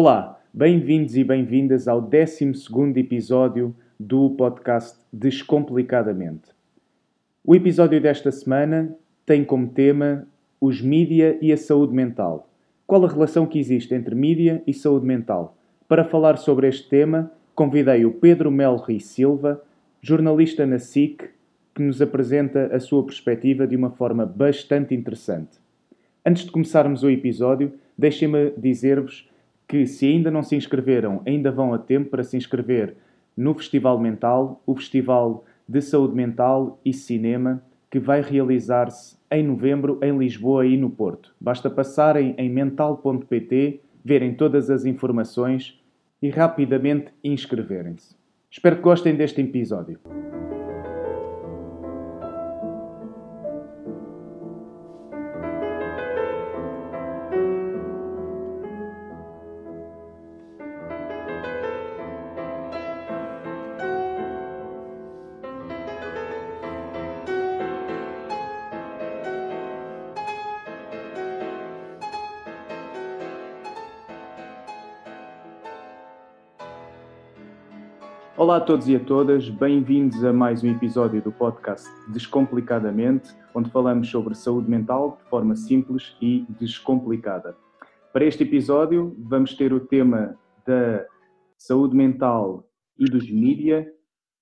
Olá, bem-vindos e bem-vindas ao 12 episódio do podcast Descomplicadamente. O episódio desta semana tem como tema os mídia e a saúde mental. Qual a relação que existe entre mídia e saúde mental? Para falar sobre este tema, convidei o Pedro Melri Silva, jornalista na SIC, que nos apresenta a sua perspectiva de uma forma bastante interessante. Antes de começarmos o episódio, deixem-me dizer-vos que, se ainda não se inscreveram, ainda vão a tempo para se inscrever no Festival Mental, o Festival de Saúde Mental e Cinema, que vai realizar-se em novembro em Lisboa e no Porto. Basta passarem em mental.pt, verem todas as informações e rapidamente inscreverem-se. Espero que gostem deste episódio. Olá a todos e a todas, bem-vindos a mais um episódio do podcast Descomplicadamente, onde falamos sobre saúde mental de forma simples e descomplicada. Para este episódio, vamos ter o tema da saúde mental e dos mídia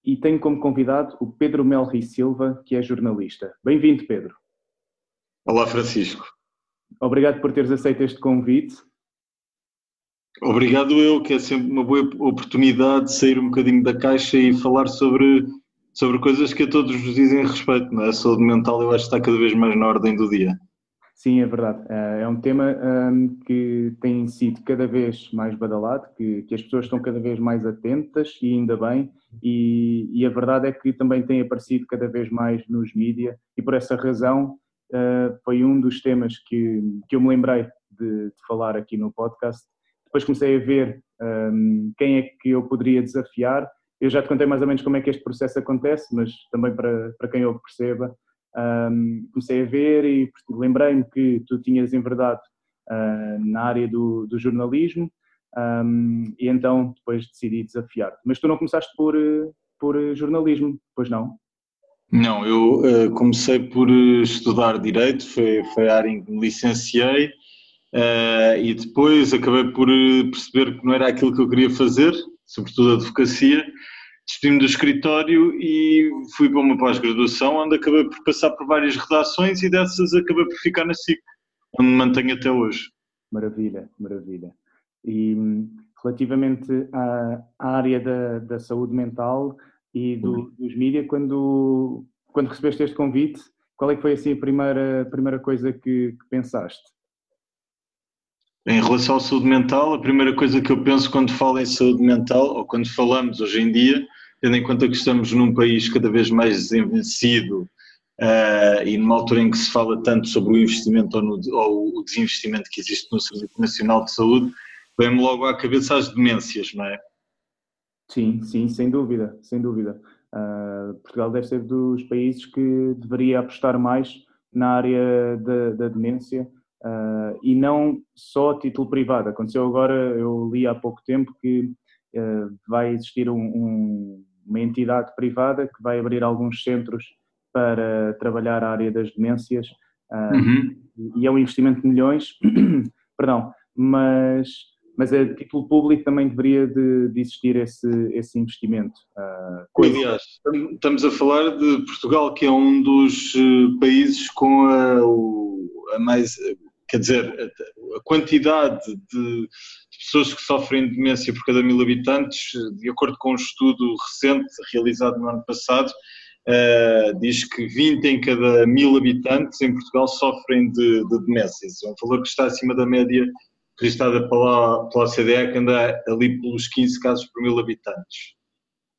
e tenho como convidado o Pedro Melri Silva, que é jornalista. Bem-vindo, Pedro. Olá, Francisco. Obrigado por teres aceito este convite. Obrigado eu, que é sempre uma boa oportunidade de sair um bocadinho da caixa e falar sobre, sobre coisas que a todos vos dizem respeito, não é? A saúde mental eu acho que está cada vez mais na ordem do dia. Sim, é verdade. Eh, é um tema um, que tem sido cada vez mais badalado, que, que, as pessoas estão cada vez mais atentas e ainda bem, e, e, a verdade é que também tem aparecido cada vez mais nos mídias e por essa razão uh, foi um dos temas que, que eu me lembrei de, de falar aqui no podcast depois comecei a ver um, quem é que eu poderia desafiar. Eu já te contei mais ou menos como é que este processo acontece, mas também para, para quem eu perceba, um, comecei a ver e lembrei-me que tu tinhas enverdado uh, na área do, do jornalismo um, e então depois decidi desafiar-te. Mas tu não começaste por, por jornalismo, pois não? Não, eu uh, comecei por estudar Direito, foi, foi a área em que me licenciei Uh, e depois acabei por eh, perceber que não era aquilo que eu queria fazer, sobretudo a advocacia. Despedi-me do escritório e fui para uma pós-graduação, onde acabei por passar por várias redações e dessas acabei por ficar na SIC, onde me mantenho até hoje. Maravilha, maravilha. E relativamente à, à área da, da, saúde mental e do, uhum. dos mídias, quando, quando recebeste este convite, qual é que foi assim a primeira, primeira coisa que, que pensaste? Em relação à saúde mental, a primeira coisa que eu penso quando falo em saúde mental, ou quando falamos hoje em dia, tendo em conta que estamos num país cada vez mais desenvolvido uh, e numa altura em que se fala tanto sobre o investimento ou, no, ou o desinvestimento que existe no Serviço Nacional de Saúde, vem-me logo à cabeça as demências, não é? Sim, sim, sem dúvida, sem dúvida. Uh, Portugal deve ser dos países que deveria apostar mais na área da, da demência uh, e não só a título privado. Aconteceu agora, eu li há pouco tempo que uh, vai existir um, um, uma entidade privada que vai abrir alguns centros para trabalhar a área das demências uh, uhum. e é um investimento de milhões, perdão, mas mas a título público também deveria de, de existir esse, esse investimento. Uh, Aliás, estamos a falar de Portugal, que é um dos países com a, a mais quer dizer, a quantidade de pessoas que sofrem de demência por cada mil habitantes, de acordo com um estudo recente realizado no ano passado, uh, diz que 20 em cada mil habitantes em Portugal sofrem de, de demências. É um valor que está acima da média registrada pela, pela OCDE, que anda ali pelos 15 casos por mil habitantes.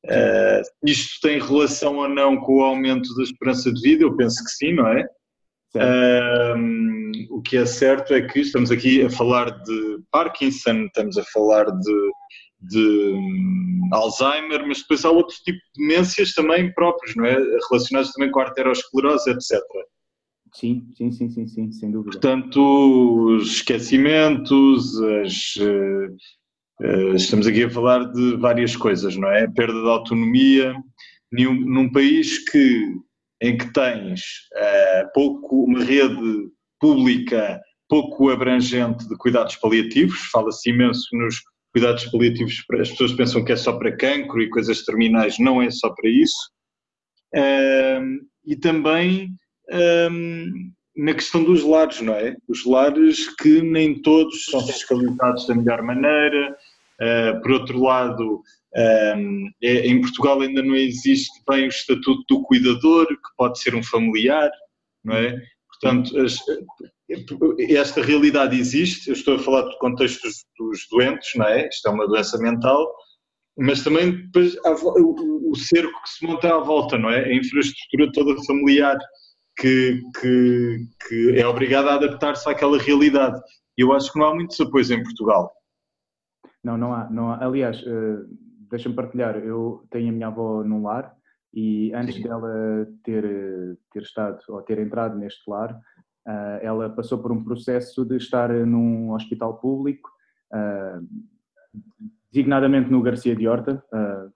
Uh, isto tem relação ou não com o aumento da esperança de vida? Eu penso que sim, não é? Um, o que é certo é que estamos aqui a falar de Parkinson, estamos a falar de, de um, Alzheimer, mas depois há outro tipo de demências também próprios, não é? Relacionados também com a arteriosclerose, etc. Sim, sim, sim, sim, sim, sem dúvida. Portanto, os esquecimentos, as, Uh, estamos aqui a falar de várias coisas, não é? A perda de autonomia num, num país que, em que tens uh, pouco, uma rede pública pouco abrangente de cuidados paliativos, fala-se imenso nos cuidados paliativos, as pessoas pensam que é só para cancro e coisas terminais, não é só para isso. Uh, e também um, na questão dos lares, não é? Os lares que nem todos são fiscalizados da melhor maneira. Uh, por outro lado, um, é, em Portugal ainda não existe bem o estatuto do cuidador, que pode ser um familiar, não é? Portanto, as, esta realidade existe. Eu estou a falar do contexto dos, dos doentes, não é? Isto é uma doença mental, mas também depois, o, o cerco que se monta à volta, não é? A infraestrutura toda familiar que, que, que é obrigada a adaptar-se àquela realidade. Eu acho que não há muitos apoios em Portugal. Não, não há. Não há. Aliás, uh, deixa-me partilhar, eu tenho a minha avó num lar e antes Sim. dela ter, ter estado ou ter entrado neste lar, uh, ela passou por um processo de estar num hospital público, uh, designadamente no Garcia de Horta,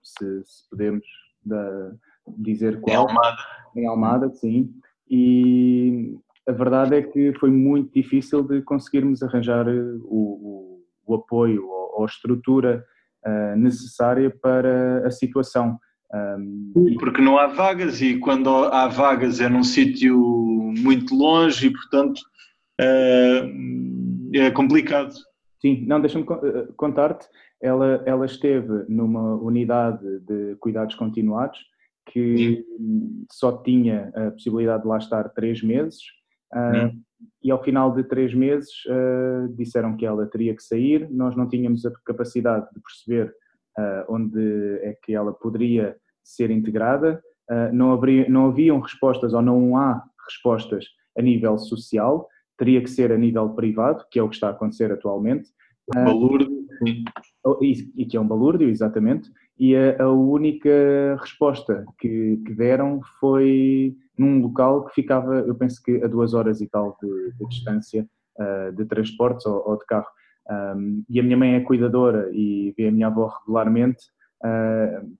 se, se, podemos da, dizer qual. Em Almada. Em Almada, sim e a verdade é que foi muito difícil de conseguirmos arranjar o, o, o apoio ou, ou a estrutura uh, necessária para a situação. Um, Porque não há vagas e quando há vagas é num sítio muito longe e, portanto, uh, é complicado. Sim, não, deixa-me eh, contar-te, ela, ela esteve numa unidade de cuidados continuados que Sim. só tinha a possibilidade de lá estar três meses uh, e ao final de três meses uh, disseram que ela teria que sair, nós não tínhamos a capacidade de perceber uh, onde é que ela poderia ser integrada, não, haveria, não haviam respostas ou não há respostas a nível social, teria que ser a nível privado, que é o que está a acontecer atualmente. Balúrdio. E, e que é um balúrdio, exatamente e a, a única resposta que, que, deram foi num local que ficava, eu penso que a duas horas e tal de, de distância uh, de transportes ou, ou de carro. Um, e a minha mãe é cuidadora e vê a minha avó regularmente. Uh,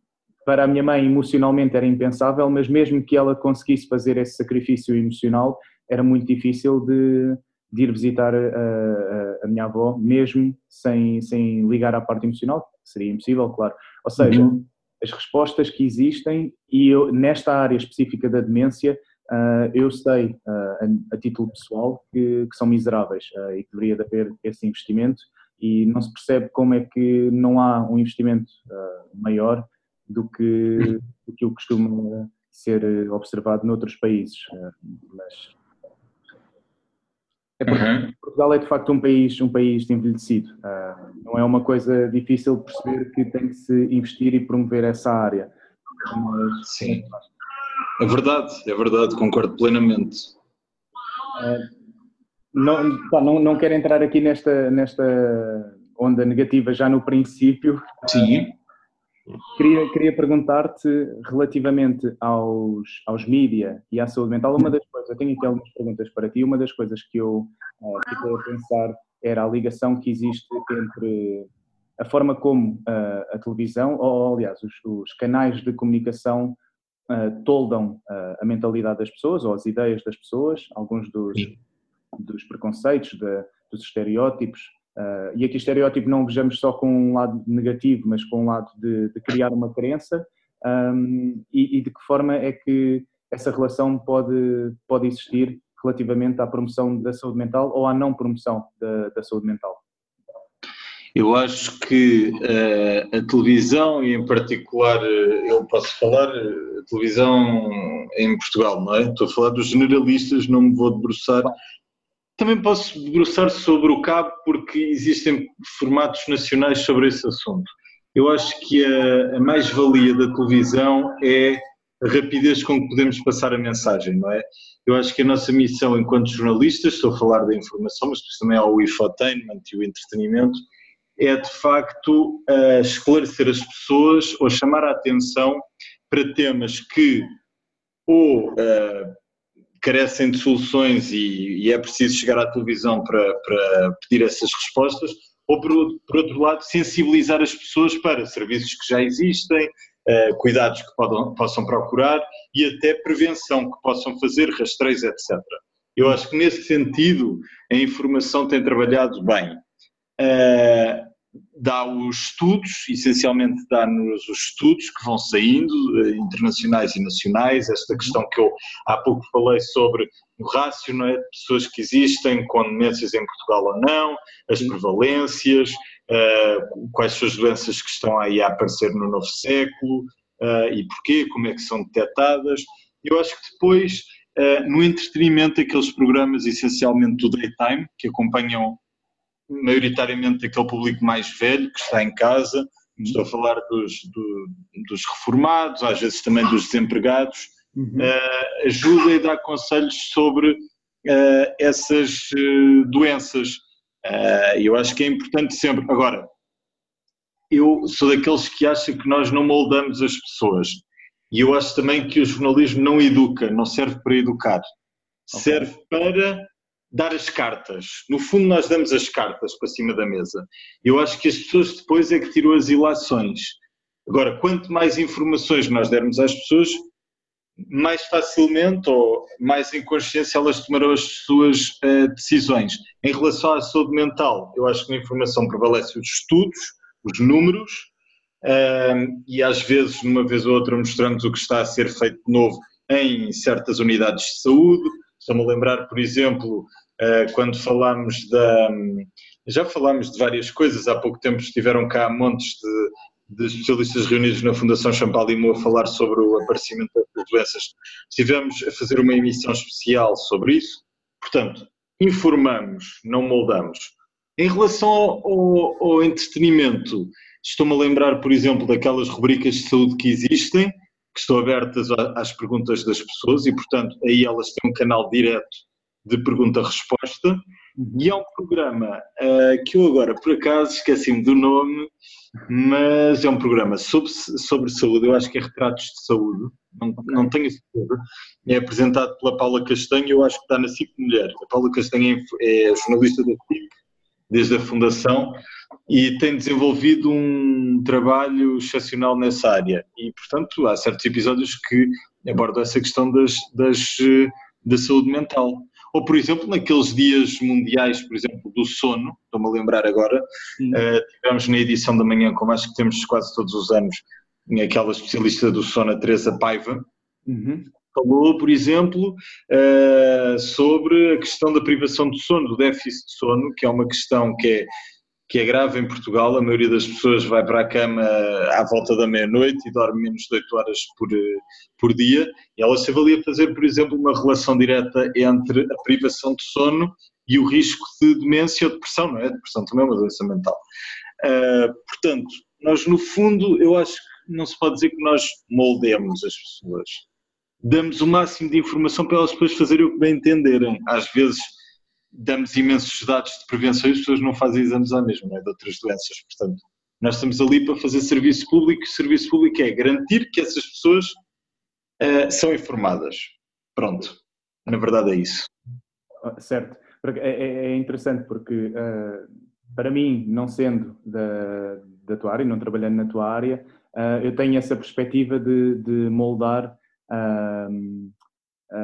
para a minha mãe, emocionalmente era impensável, mas mesmo que ela conseguisse fazer esse sacrifício emocional, era muito difícil de, de ir visitar a, a, a, minha avó, mesmo sem, sem ligar à parte emocional, seria impossível, claro. Ou seja, uhum. As respostas que existem, e eu, nesta área específica da demência, uh, eu sei, uh, a, a, título pessoal, que, que são miseráveis uh, e que deveria haver esse investimento, e não se percebe como é que não há um investimento maior do que, do que o costuma ser observado noutros países. mas é porque uhum. Portugal é de facto um país, um país envelhecido. Uh, não é uma coisa difícil de perceber que tem que se investir e promover essa área. Mas, Sim. É verdade, é verdade, concordo plenamente. Uh, não, pá, não, não quero entrar aqui nesta, nesta onda negativa já no princípio. Sim. Queria, queria perguntar-te relativamente aos, aos mídia e à saúde mental. Uma das coisas, eu tenho aqui algumas perguntas para ti. Uma das coisas que eu uh, fiquei a pensar era a ligação que existe entre a forma como uh, a televisão, ou aliás, os, os canais de comunicação uh, toldam uh, a mentalidade das pessoas ou as ideias das pessoas, alguns dos, dos preconceitos, de, dos estereótipos Uh, e aqui estereótipo não vejamos só com um lado negativo, mas com um lado de, de criar uma crença um, e, e, de que forma é que essa relação pode, pode existir relativamente à promoção da saúde mental ou à não promoção da, da saúde mental? Eu acho que uh, a televisão, e em particular uh, eu posso falar, a televisão em Portugal, não é? Estou a falar dos generalistas, não me vou debruçar também posso debruçar sobre o cabo porque existem formatos nacionais sobre esse assunto. Eu acho que a, a mais-valia da televisão é a rapidez com que podemos passar a mensagem, não é? Eu acho que a nossa missão enquanto jornalistas, estou a falar da informação, mas também há o infotainment e o entretenimento, é de facto esclarecer as pessoas ou chamar a atenção para temas que ou uh, carecem de soluções e, e, é preciso chegar à televisão para, para pedir essas respostas, ou por, por outro lado, sensibilizar as pessoas para serviços que já existem, uh, cuidados que podam, possam procurar e até prevenção que possam fazer, rastreios, etc. Eu acho que nesse sentido a informação tem trabalhado bem. Uh, dá os estudos, essencialmente dá-nos os estudos que vão saindo, uh, internacionais e nacionais, esta questão que eu há pouco falei sobre o rácio, não é? pessoas que existem com demências em Portugal ou não, as prevalências, uh, quais são as doenças que estão aí a aparecer no novo século e porquê, como é que são detectadas. Eu acho que depois Uh, no entretenimento, aqueles programas essencialmente do daytime, que acompanham maioritariamente aquele público mais velho que está em casa, estou a falar dos, do, dos reformados, às vezes também dos desempregados, uhum. uh, ajuda e dá conselhos sobre uh, essas doenças. eu acho que é importante sempre. Agora, eu sou daqueles que acham que nós não moldamos as pessoas. E eu acho também que o jornalismo não educa, não serve para educar. Okay. Serve para dar as cartas. No fundo, nós damos as cartas para cima da mesa. Eu acho que as pessoas depois é que tiram as ilações. Agora, quanto mais informações nós dermos às pessoas, mais facilmente ou mais em consciência elas tomarão as suas uh, decisões. Em relação à saúde mental, eu acho que na informação prevalece os estudos, os números, e às vezes, numa vez ou outra, mostramos o que está a ser feito de novo em certas unidades de saúde. Estou-me a lembrar, por exemplo, uh, quando falámos da. Já falámos de várias coisas, há pouco tempo estiveram cá montes de, de especialistas reunidos na Fundação Champalimau a falar sobre o aparecimento das doenças. Estivemos a fazer uma emissão especial sobre isso. Portanto, informamos, não moldamos. Em relação ao, ao, ao entretenimento, Estou-me a lembrar, por exemplo, daquelas rubricas de saúde que existem, que estão abertas às perguntas das pessoas e, portanto, aí elas têm um canal direto de pergunta-resposta. E é um programa uh, que eu agora, por acaso, esqueci-me do nome, mas é um programa sobre, sobre saúde, eu acho que é Retratos de Saúde, não, não tenho certeza. É apresentado pela Paula Castanho, eu acho que está na CIP Mulher. A Paula Castanho é, é jornalista da CIP desde a fundação e tem desenvolvido um trabalho excepcional nessa área. E, portanto, há certos episódios que abordam essa questão das, das, da saúde mental. Ou, por exemplo, naqueles dias mundiais, por exemplo, do sono, estou-me a lembrar agora, uh, tivemos na edição da manhã, como acho que temos quase todos os anos, aquela especialista do sono, a Teresa Paiva, uhum. falou, por exemplo, uh, sobre a questão da privação de sono, do déficit de sono, que é uma questão que é que é grave em Portugal. A maioria das pessoas vai para a cama à volta da meia-noite e dorme menos de 8 horas por, por dia. E ela esteve ali a fazer, por exemplo, uma relação direta entre a privação de sono e o risco de demência ou depressão, não é? Depressão também é uma doença mental. Uh, portanto, nós no fundo, eu acho que não se pode dizer que nós moldemos as pessoas. Damos o máximo de informação para elas depois fazerem o que bem entenderem. Às vezes damos imensos dados de prevenção e as pessoas não fazem exames à mesma, não é? de outras doenças. Portanto, nós estamos ali para fazer serviço público e serviço público é garantir que essas pessoas uh, são informadas. Pronto, na verdade é isso. Ah, certo. É, é, é interessante porque, uh, para mim, não sendo da, da tua área, não trabalhando na tua área, uh, eu tenho essa perspectiva de, de moldar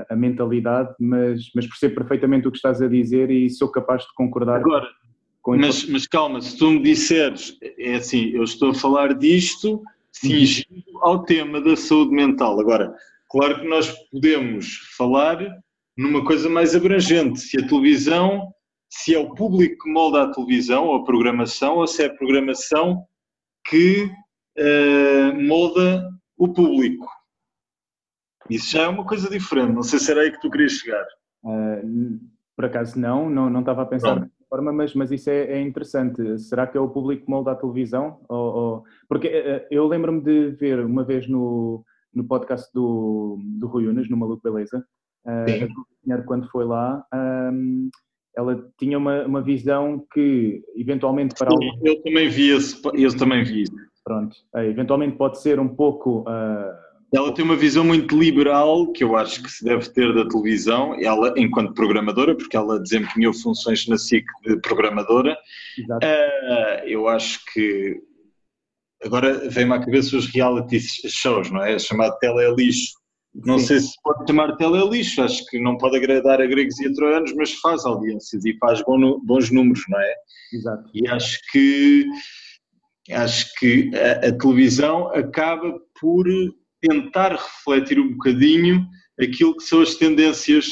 a, mentalidade, mas, mas percebo perfeitamente o que estás a dizer e sou capaz de concordar. Agora, com mas, mas calma, se tu me disseres, é assim, eu estou a falar disto cingido uhum. ao tema da saúde mental. Agora, claro que nós podemos falar numa coisa mais abrangente, se a televisão, se é o público que molda a televisão ou a programação, ou se é a programação que uh, molda o público. Isso já é uma coisa diferente, não sei se era aí que tu querias chegar. Uh, por acaso não, não, não estava a pensar dessa forma, mas, mas isso é, é, interessante. Será que é o público molda a televisão? Ou, ou... Porque uh, eu lembro-me de ver uma vez no, no podcast do, do Rui Unas, no Maluco Beleza, uh, quando foi lá, um, ela tinha uma, uma visão que eventualmente para Sim, Eu também vi esse, eu também vi Pronto, eventualmente pode ser um pouco... Ela tem uma visão muito liberal, que eu acho que se deve ter da televisão, ela enquanto programadora, porque ela desempenhou funções na SIC de programadora. Uh, eu acho que agora vem-me à cabeça os reality shows, não é? Chamado tele lixo. Não Sim. sei se pode chamar tele lixo, acho que não pode agradar a gregos e a troianos, mas faz audiências e faz bons números, não é? Exato. E acho que acho que a, a televisão acaba por tentar refletir um bocadinho aquilo que são as tendências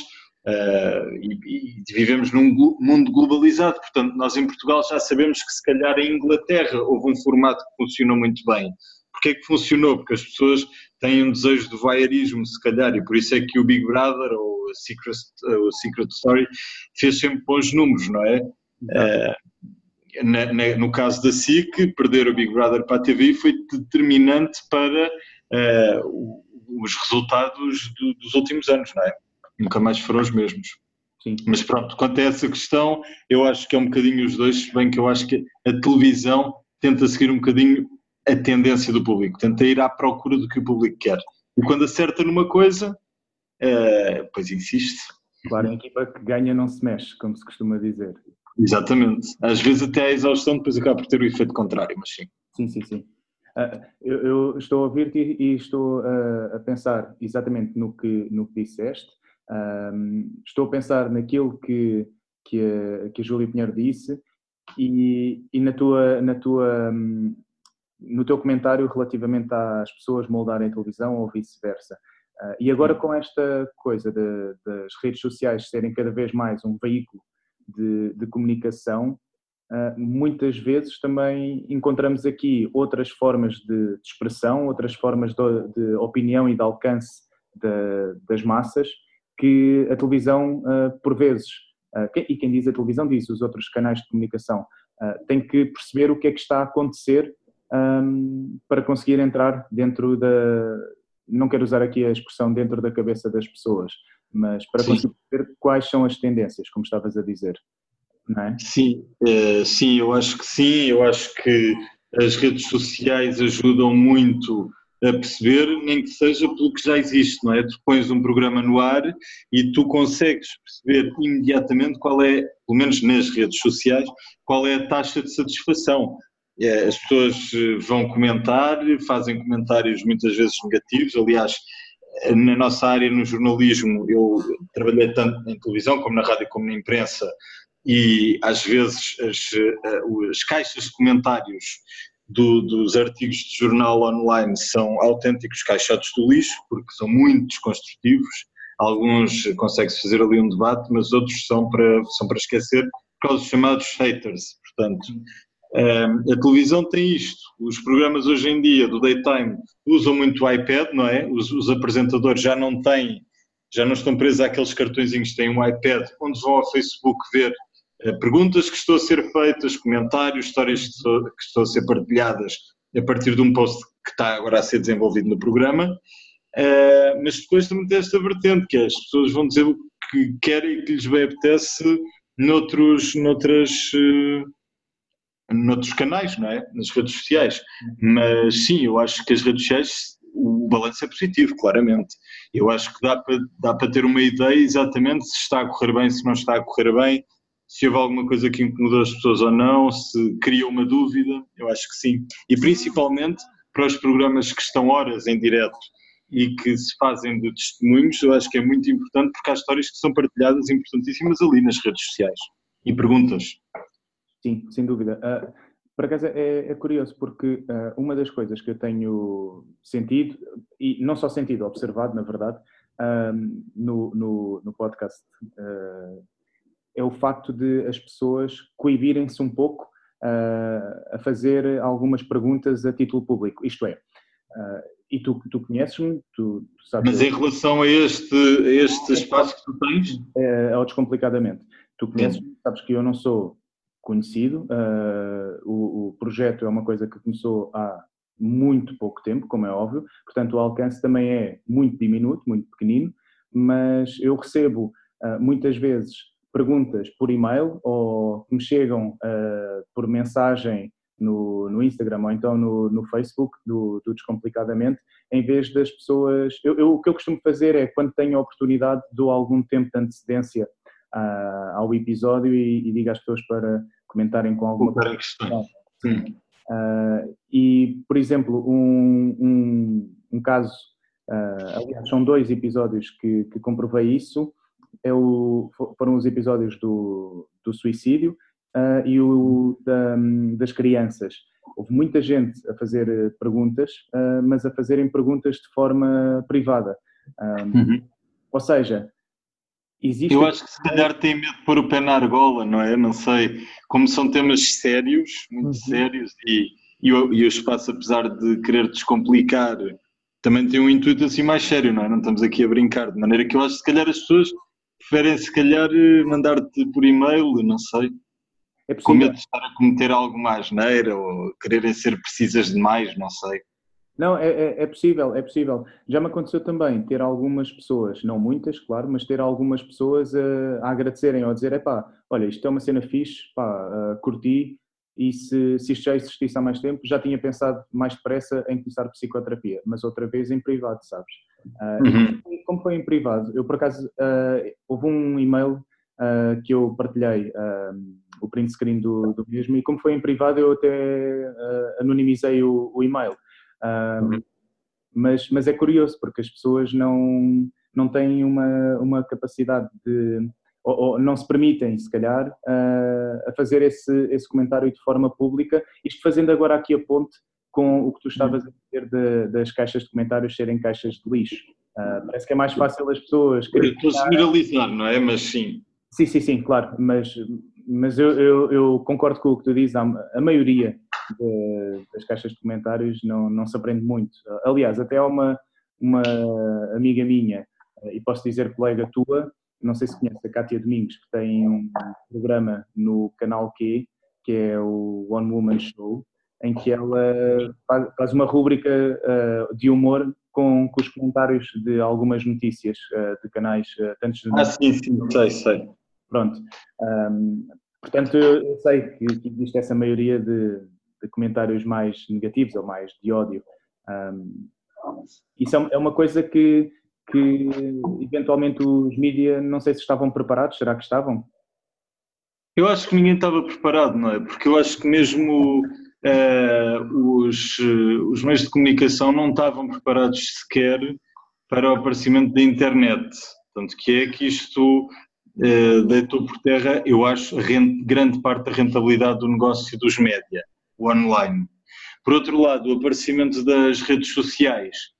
uh, e, e, vivemos num mundo globalizado, portanto nós em Portugal já sabemos que se calhar em Inglaterra houve um formato que funcionou muito bem. Porquê é que funcionou? Porque as pessoas têm um desejo de voyeurismo, se calhar, e por isso é que o Big Brother ou a Secret, o Secret Story fez sempre bons números, não é? Uh, na, na, no caso da SIC, perder o Big Brother para a TV foi determinante para uh, os resultados do, dos últimos anos, não é? Nunca mais foram os mesmos. Sim. Mas pronto, quanto a essa questão, eu acho que é um bocadinho os dois, se bem que eu acho que a televisão tenta seguir um bocadinho a tendência do público, tenta ir à procura do que o público quer. E quando acerta numa coisa, uh, pois insiste. Claro, a equipa que ganha não se mexe, como se costuma dizer. Exatamente. Às vezes até a exaustão depois acaba por ter o efeito contrário, mas sim. Sim, sim, sim. Uh, eu, eu, estou a ouvir-te e, e, estou uh, a pensar exatamente no que, no que disseste. Uh, estou a pensar naquilo que, que, a, que a Júlia Pinheiro disse e, e na tua, na tua, um, no teu comentário relativamente às pessoas moldarem a televisão ou vice-versa. Uh, e agora com esta coisa de, das redes sociais serem cada vez mais um veículo de, de comunicação, muitas vezes também encontramos aqui outras formas de, expressão, outras formas de, opinião e de alcance das massas que a televisão, uh, por vezes, uh, e quem diz a televisão diz os outros canais de comunicação, tem que perceber o que é que está a acontecer para conseguir entrar dentro da. Não quero usar aqui a expressão dentro da cabeça das pessoas, mas para sim. conseguir ver quais são as tendências, como estavas a dizer. Não é? Sim, uh, sim, eu acho que sim, eu acho que as redes sociais ajudam muito a perceber, nem que seja pelo que já existe, não é? Tu pões um programa no ar e tu consegues perceber imediatamente qual é, pelo menos nas redes sociais, qual é a taxa de satisfação. É, as pessoas eh, vão comentar, fazem comentários muitas vezes negativos, aliás, na nossa área no jornalismo, eu trabalhei tanto em televisão como na rádio como na imprensa e às vezes as, eh, as caixas de comentários do, dos artigos de jornal online são autênticos caixotes do lixo, porque são muito desconstrutivos. Alguns consegue-se fazer ali um debate, mas outros são para, são para esquecer, por causa dos chamados haters. Portanto, a televisão tem isto. Os programas hoje em dia do daytime usam muito o iPad, não é? Os, os apresentadores já não têm, já não estão presos àqueles cartõezinhos, têm um iPad onde vão ao Facebook ver perguntas que estão a ser feitas, comentários, histórias que, estou, que estão a ser partilhadas a partir de um post que está agora a ser desenvolvido no programa. Uh, mas depois também tem esta vertente, que é, as pessoas vão dizer o que querem e que lhes bem apetece noutros, noutras. Uh, noutros canais, não é? Nas redes sociais. Mas sim, eu acho que as redes sociais, o balanço é positivo, claramente. Eu acho que dá para, dá para ter uma ideia exatamente se está a correr bem, se não está a correr bem, se houve alguma coisa que incomodou as pessoas ou não, se cria uma dúvida, eu acho que sim. E principalmente para os programas que estão horas em direto e que se fazem de testemunhos, eu acho que é muito importante porque há histórias que são partilhadas importantíssimas ali nas redes sociais. E perguntas. Sim, sem dúvida. Uh, por é, é, curioso porque uh, uma das coisas que eu tenho sentido, e não só sentido, observado na verdade, uh, no, no, no, podcast, é o facto de as pessoas coibirem-se um pouco a fazer algumas perguntas a título público. Isto é, e tu, tu conheces-me, tu, tu, sabes. Mas em relação a este, a este espaço que tu tens? É, ao descomplicadamente. Tu conheces-me, sabes que eu não sou conhecido. Uh, o, o, projeto é uma coisa que começou há muito pouco tempo, como é óbvio, portanto o alcance também é muito diminuto, muito pequenino, mas eu recebo uh, muitas vezes perguntas por e-mail ou que me chegam uh, por mensagem no, no Instagram ou então no, no Facebook do, do Descomplicadamente, em vez das pessoas. Eu, eu, o que eu costumo fazer é, quando tenho a oportunidade, dou algum tempo de antecedência uh, ao episódio e, e, digo às pessoas para comentarem com alguma coisa. Sim. Uh, e, por exemplo, um, um, um caso, uh, aliás, são dois episódios que, que comprovei isso, é o, foram os episódios do, do suicídio uh, e o da, das crianças. Houve muita gente a fazer eh, perguntas, uh, mas a fazerem perguntas de forma privada. Um, uhum. Ou seja, existe. Eu acho que se calhar tem medo de pôr o pé na argola, não é? Não sei. Como são temas sérios, muito uhum. sérios, e, e, o, e o espaço, apesar de querer descomplicar, também tem um intuito assim mais sério, não é? Não estamos aqui a brincar, de maneira que eu acho que se calhar as pessoas preferem se calhar eh, mandar-te por e-mail, não sei. É com medo de estar a cometer alguma asneira ou quererem ser precisas demais, não sei. Não, é, é, é, possível, é possível. Já me aconteceu também ter algumas pessoas, não muitas, claro, mas ter algumas pessoas a, a agradecerem ou a dizer, pá, olha, isto é uma cena fixe, pá, uh, curti, e se, se isto já existisse há mais tempo, já tinha pensado mais depressa em começar psicoterapia, mas outra vez em privado, sabes? Uh, uhum. Como foi em privado? Eu, por acaso, uh, houve um e-mail uh, que eu partilhei, o print screen do, do, mesmo, e como foi em privado, eu até anonimizei o, o e-mail. Uhum. mas, mas é curioso, porque as pessoas não, não têm uma, uma capacidade de ou, ou, não se permitem, se calhar, uh, a fazer esse, esse comentário de forma pública, isto fazendo agora aqui a ponte com o que tu estavas a dizer de, das caixas de comentários serem caixas de lixo. Uh, parece que é mais fácil as pessoas. Estou a generalizar, não é? Mas sim. Sim, sim, sim, claro. Mas, mas eu, eu, eu concordo com o que tu dizes. A, a maioria de, das caixas de comentários não, não se aprende muito. Aliás, até há uma, uma amiga minha, e posso dizer colega tua, não sei se conhece a Cátia Domingos, que tem um programa no canal Q, que é o One Woman Show, em que ela faz uma rúbrica uh, de humor com, com, os comentários de algumas notícias uh, de canais, uh, tantos Ah, sim, sim, sei, sei. Pronto. Um, portanto, eu sei que, que, existe essa maioria de, de, comentários mais negativos ou mais de ódio. Um, isso é, é uma coisa que que eventualmente os mídias não sei se estavam preparados, será que estavam? Eu acho que ninguém estava preparado, não é? Porque eu acho que mesmo uh, os, uh, os meios de comunicação não estavam preparados sequer para o aparecimento da internet. Tanto que é que isto uh, deitou por terra, eu acho, grande parte da rentabilidade do negócio dos média, o online. Por outro lado, o aparecimento das redes sociais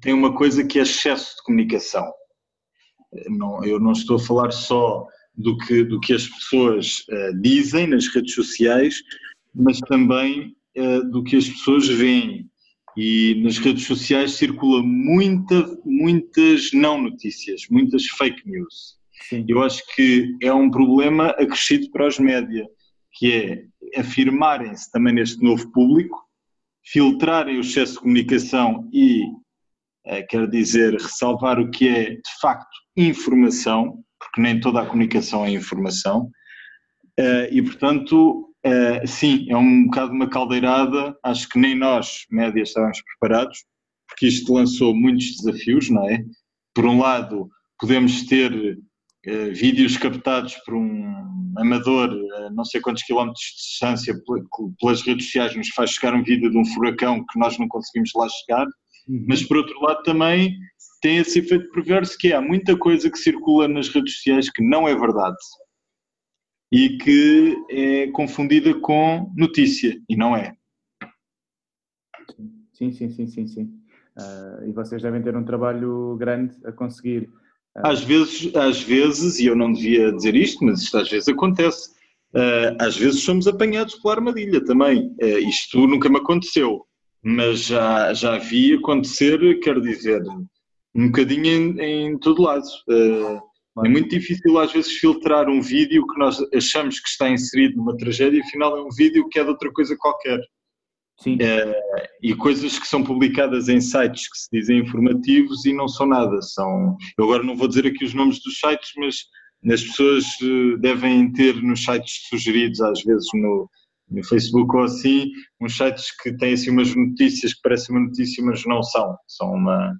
tem uma coisa que é excesso de comunicação. Não, eu não estou a falar só do que, do que as pessoas uh, dizem nas redes sociais, mas também uh, do que as pessoas veem. E nas redes sociais circula muita, muitas não notícias, muitas fake news. Sim. Eu acho que é um problema acrescido para os média, que é afirmarem-se também neste novo público, filtrarem o excesso de comunicação e quer dizer, ressalvar o que é de facto informação, porque nem toda a comunicação é informação, eh, e portanto, eh, sim, é um bocado uma caldeirada, acho que nem nós, médias, estávamos preparados, porque isto lançou muitos desafios, não é? Por um lado, podemos ter vídeos captados por um amador a não sei quantos quilómetros de distância pelas redes sociais nos faz chegar um vídeo de um furacão que nós não conseguimos lá chegar, Uhum. Mas por outro lado também tem esse efeito perverso que é, há muita coisa que circula nas redes sociais que não é verdade e que é confundida com notícia e não é. Sim, sim, sim, sim, sim. Uh, e vocês devem ter um trabalho grande a conseguir. Uh... Às vezes, às vezes, e eu não devia dizer isto, mas isto às vezes acontece. Uh, às vezes somos apanhados pela armadilha também. isto nunca me aconteceu mas já, já vi acontecer, quero dizer, um bocadinho em, em todo lado. Uh, é muito difícil às vezes filtrar um vídeo que nós achamos que está inserido numa tragédia e afinal é um vídeo que é de outra coisa qualquer. Sim. Uh, e coisas que são publicadas em sites que se dizem informativos e não são nada. São, eu agora não vou dizer aqui os nomes dos sites, mas as pessoas uh, devem ter nos sites sugeridos às vezes no, no Facebook ou assim, uns sites que têm assim umas notícias que parecem uma notícia, mas não são. São uma,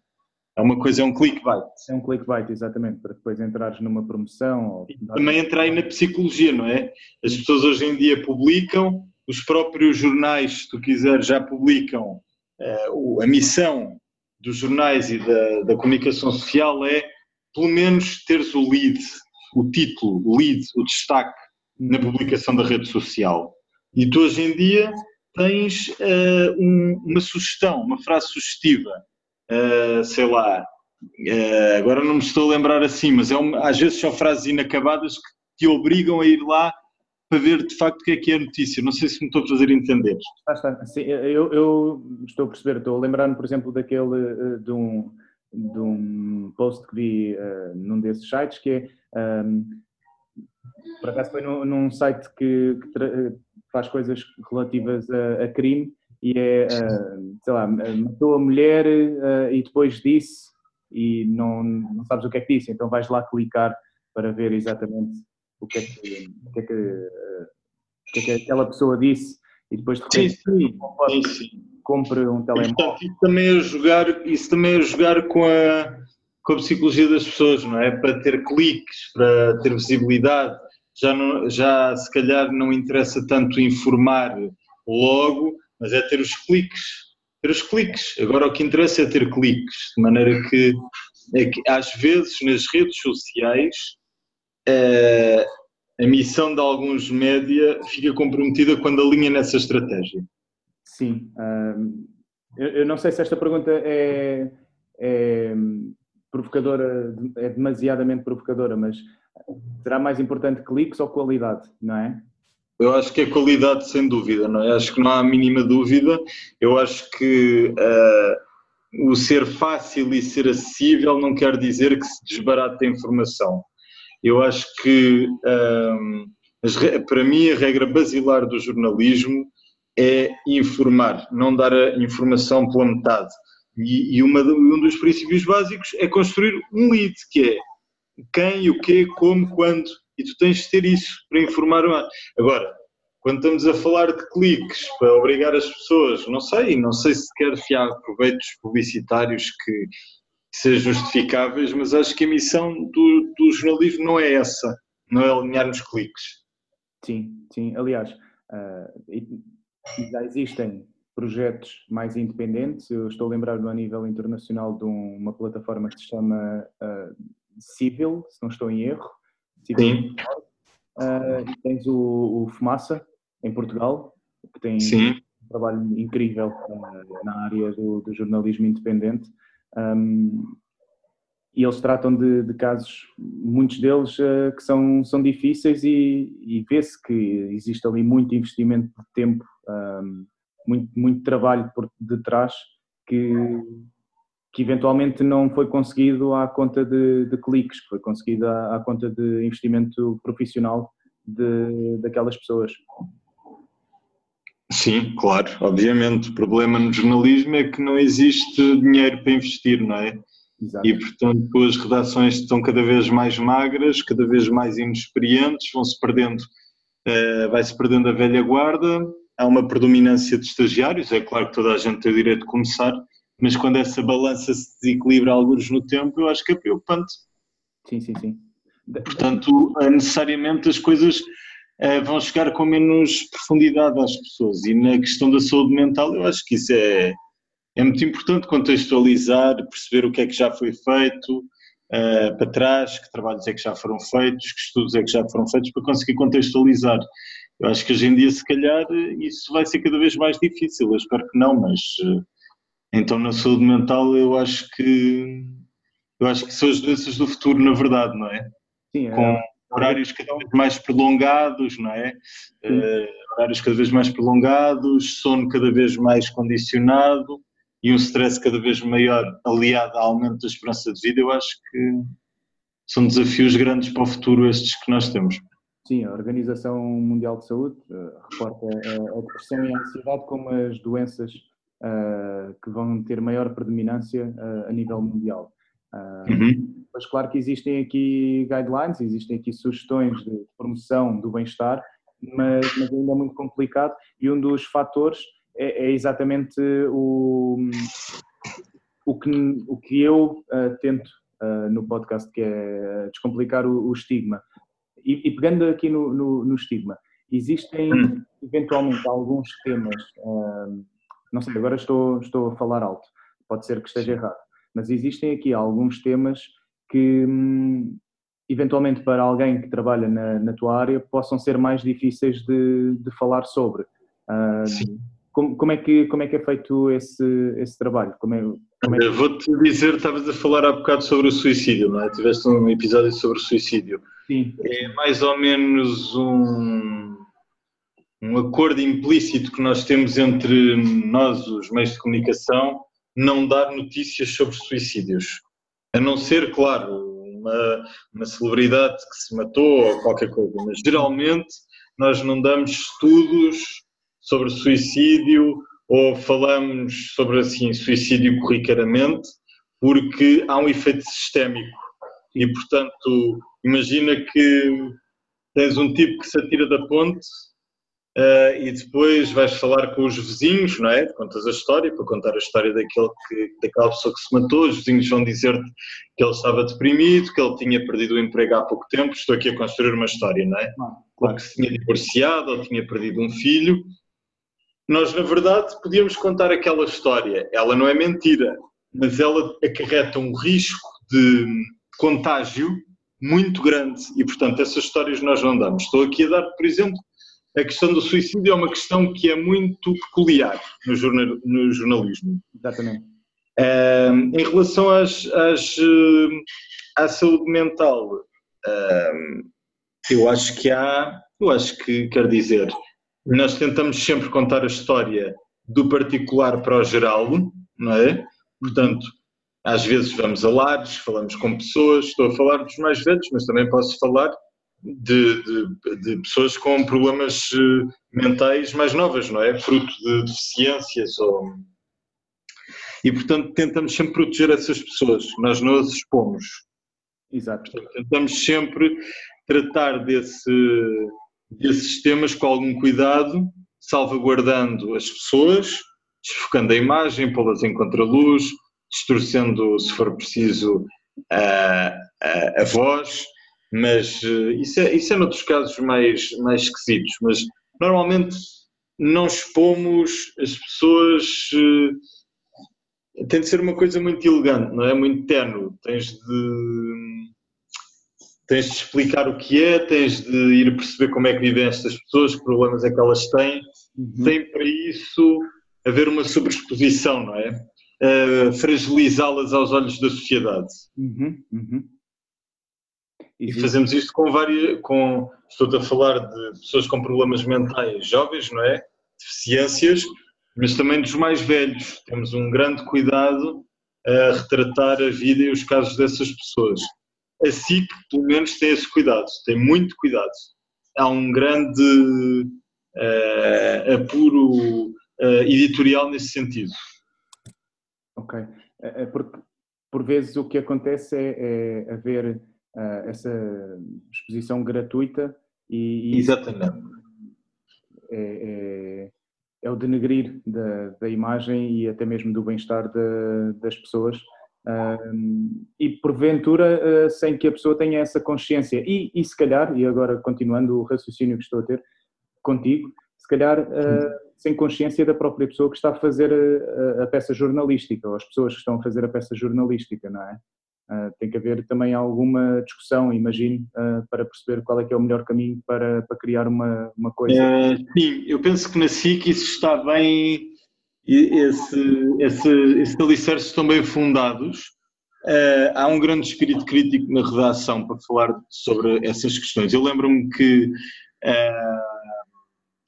é uma coisa, é um clickbait. É um clickbait, exatamente, para depois entrares numa promoção. Ou... Também entrar aí na psicologia, não é? As pessoas hoje em dia publicam, os próprios jornais, se tu quiseres, já publicam. Uh, a missão dos jornais e da, da comunicação social é, pelo menos, teres o lead, o título, o lead, o destaque na publicação da rede social. E tu hoje em dia tens uh, um, uma sugestão, uma frase sugestiva, uh, sei lá, uh, agora não me estou a lembrar assim, mas é às vezes são frases inacabadas que te obrigam a ir lá para ver de facto o que é que é a notícia. Não sei se me estou a fazer entender. Está, está. Sim, eu, eu, estou a perceber, estou a lembrar-me, por exemplo, daquele de um, de um post que vi num desses sites que é. Um, por acaso foi num, num site que, que faz coisas relativas a, a crime e é, uh, sei lá, matou a mulher uh, e depois disse e não, não sabes o que é que disse, então vais lá clicar para ver exatamente o que é que, o que, é que, uh, o que, é que aquela pessoa disse e depois de repente sim, sim, sim, compre um telemóvel. Portanto, isso também é jogar, isso também é jogar com a, com a psicologia das pessoas, não é? Para ter cliques, para ter visibilidade, já, não, já se calhar não interessa tanto informar logo, mas é ter os cliques. Ter os cliques. Agora o que interessa é ter cliques, de maneira que, é que às vezes nas redes sociais é, a missão de alguns média fica comprometida quando alinha nessa estratégia. Sim. Eu, eu, não sei se esta pergunta é, é provocadora, é demasiadamente provocadora, mas será mais importante cliques ou qualidade, não é? Eu acho que é qualidade sem dúvida, não é? Acho que não há a mínima dúvida. Eu acho que uh, o ser fácil e ser acessível não quer dizer que se desbarate a informação. Eu acho que, um, eh, para mim, a regra basilar do jornalismo é informar, não dar a informação pela metade. E, e uma, um dos princípios básicos é construir um lead, que é quem, o quê, como, quando, e tu tens de ter isso para informar. Agora, quando estamos a falar de cliques para obrigar as pessoas, não sei, não sei se quer fiar proveitos publicitários que, sejam justificáveis, mas acho que a missão do, do jornalismo não é essa, não é alinhar nos cliques. Sim, sim. Aliás, uh, já existem projetos mais independentes. Eu estou a lembrar-me a nível internacional de uma plataforma que se chama uh, Civil, se não estou em erro. Civil. Sim. Uh, e tens o, o, Fumaça, em Portugal, que tem Sim. um trabalho incrível uh, na área do, do jornalismo independente. Um, e eles tratam de, de, casos, muitos deles uh, que são, são difíceis e, e vê-se que existe ali muito investimento de tempo, um, muito, muito trabalho por detrás que, que eventualmente não foi conseguido à conta de, de cliques, foi conseguido à, à, conta de investimento profissional de, daquelas pessoas. Sim, claro, obviamente. O problema no jornalismo é que não existe dinheiro para investir, não é? Exato. E, portanto, as redações estão cada vez mais magras, cada vez mais inexperientes, vão-se perdendo, uh, vai-se perdendo a velha guarda, há uma predominância de estagiários, é claro que toda a gente tem o direito de começar, mas quando essa balança se desequilibra alguns no tempo, eu acho que é preocupante. Sim, sim, sim. Portanto, eh, necessariamente as coisas eh, vão chegar com menos profundidade às pessoas e na questão da saúde mental eu acho que isso é, é muito importante contextualizar, perceber o que é que já foi feito uh, para trás, que trabalhos é que já foram feitos, que estudos é que já foram feitos para conseguir contextualizar. Eu acho que hoje em dia, se calhar, isso vai ser cada vez mais difícil. Eu espero que não, mas uh, então, na saúde mental, eu acho que eu acho que são as doenças do futuro, na verdade, não é? Sim, é. Com horários cada vez mais prolongados, não é? Uh, horários cada vez mais prolongados, sono cada vez mais condicionado e um stress cada vez maior aliado ao aumento da esperança de vida, eu acho que são desafios grandes para o futuro estes que nós temos. Sim, a Organização Mundial de Saúde uh, reporta a, a depressão e a ansiedade como as doenças que vão ter maior predominância uh, a nível mundial. Uh, uhum. Mas claro que existem aqui guidelines, existem aqui sugestões de promoção do bem-estar, mas, mas ainda é muito complicado e um dos fatores é, é exatamente o, o, que, o que eu uh, tento uh, no podcast, que é descomplicar o, o estigma. E, e, pegando aqui no, no, no estigma, existem hum. eventualmente alguns temas, uh, não sei, agora estou, estou a falar alto, pode ser que esteja errado, mas existem aqui alguns temas que hum, eventualmente para alguém que trabalha na, na, tua área possam ser mais difíceis de, de falar sobre. Uh, como, como, é que, como é que é feito esse, esse trabalho? Como é, como é... Vou-te dizer, estavas a falar há bocado sobre o suicídio, não é? Tiveste um episódio sobre o suicídio. Sim. É mais ou menos um, um acordo implícito que nós temos entre nós, os meios de comunicação, não dar notícias sobre suicídios. A não ser, claro, uma, uma celebridade que se matou ou qualquer coisa, mas geralmente nós não damos estudos sobre suicídio ou falamos sobre assim suicídio corriqueiramente porque há um efeito sistémico e portanto imagina que tens um tipo que se atira da ponte Uh, e depois vais falar com os vizinhos, não é? Contas a história, para contar a história daquele que, daquela pessoa que se matou. Os vizinhos vão dizer-te que ele estava deprimido, que ele tinha perdido o emprego há pouco tempo. Estou aqui a construir uma história, não é? Claro. Ou que se tinha divorciado, ou tinha perdido um filho. Nós, na verdade, podíamos contar aquela história. Ela não é mentira, mas ela acarreta um risco de contágio muito grande e, portanto, essas histórias nós não damos. Estou aqui a dar, por exemplo, a questão do suicídio é uma questão que é muito peculiar no, jornal, no jornalismo. Exatamente. Um, em relação às, às, à saúde mental, um, eu acho que há, eu acho que, quer dizer, nós tentamos sempre contar a história do particular para o geral, não é? Portanto, às vezes vamos a lares, falamos com pessoas, estou a falar dos mais velhos, mas também posso falar de, de, de, pessoas com problemas eh, mentais mais novas, não é? Fruto de deficiências ou... E, portanto, tentamos sempre proteger essas pessoas, nós não as expomos. Exato. Portanto, tentamos sempre tratar desse, desses temas com algum cuidado, salvaguardando as pessoas, desfocando a imagem, pô-las em contraluz, distorcendo, se for preciso, a, a, a voz, mas uh, isso, é, isso é noutros casos mais, mais esquisitos, mas normalmente não expomos as pessoas. Uh, tem de ser uma coisa muito elegante, não é? Muito tenue. Tens de, tens de explicar o que é, tens de ir perceber como é que vivem estas pessoas, que problemas é que elas têm. Uhum. Tem para isso haver uma sobreexposição, não é? Uh, fragilizá-las aos olhos da sociedade. Uhum. Uhum. E fazemos isto com várias, com, estou a falar de pessoas com problemas mentais jovens, não é? Deficiências, mas também dos mais velhos. Temos um grande cuidado a retratar a vida e os casos dessas pessoas. A SIC, pelo menos, tem esse cuidado, tem muito cuidado. Há um grande uh, apuro uh, editorial nesse sentido. Ok. É porque, por vezes, o que acontece é, é haver uh, essa exposição gratuita e, e Exatamente. É, é, é, o denegrir da, da imagem e até mesmo do bem-estar das pessoas uh, e porventura uh, sem que a pessoa tenha essa consciência e, e se calhar, e agora continuando o raciocínio que estou a ter contigo, se calhar uh, sem consciência da própria pessoa que está a fazer a, a, peça jornalística, ou as pessoas que estão a fazer a peça jornalística, não é? Uh, tem que haver também alguma discussão, imagino, uh, para perceber qual é que é o melhor caminho para, para criar uma, uma coisa. Uh, sim, eu penso que na SIC isso está bem, esse, esse, esses alicerces estão bem fundados. há um grande espírito crítico na redação para falar sobre essas questões. Eu lembro-me que,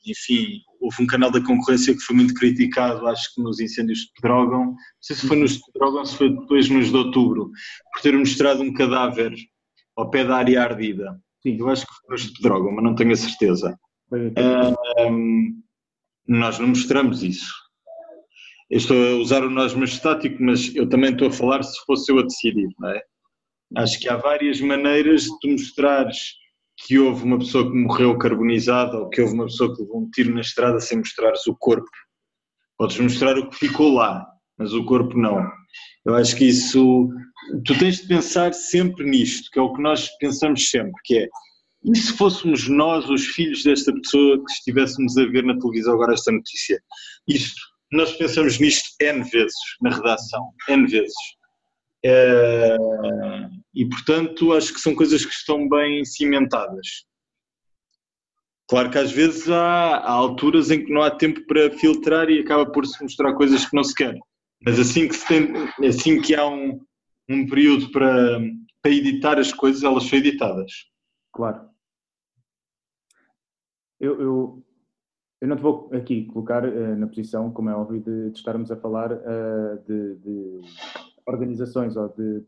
enfim, houve um canal da concorrência que foi muito criticado, acho que nos incêndios de Pedrógão, não sei se foi nos de Pedrógão, se foi depois nos de outubro, por ter mostrado um cadáver ao pé da área ardida. Sim. Eu acho que foi nos de Pedrógão, mas não tenho a certeza. Um, nós não mostramos isso. Eu estou a usar o nós estático, mas eu também estou a falar se fosse eu a decidir, não é? Acho que há várias maneiras de tu mostrares que houve uma pessoa que morreu carbonizada ou que houve uma pessoa que levou um tiro na estrada sem mostrares o corpo. Podes mostrar o que ficou lá, mas o corpo não. Eu acho que isso. Tu tens de pensar sempre nisto, que é o que nós pensamos sempre, que é. E se fôssemos nós os filhos desta pessoa que estivéssemos a ver na televisão agora esta notícia? Isto, nós pensamos nisto N vezes na redação, N vezes. É, e portanto acho que são coisas que estão bem cimentadas. Claro que às vezes há, há, alturas em que não há tempo para filtrar e acaba por se mostrar coisas que não se quer. Mas assim que, tem, assim que há um, um período para, para editar as coisas, elas são editadas. Claro. Eu, eu, eu não te vou aqui colocar uh, na posição, como é óbvio, de, de estarmos a falar uh, de, de, organizações ou de,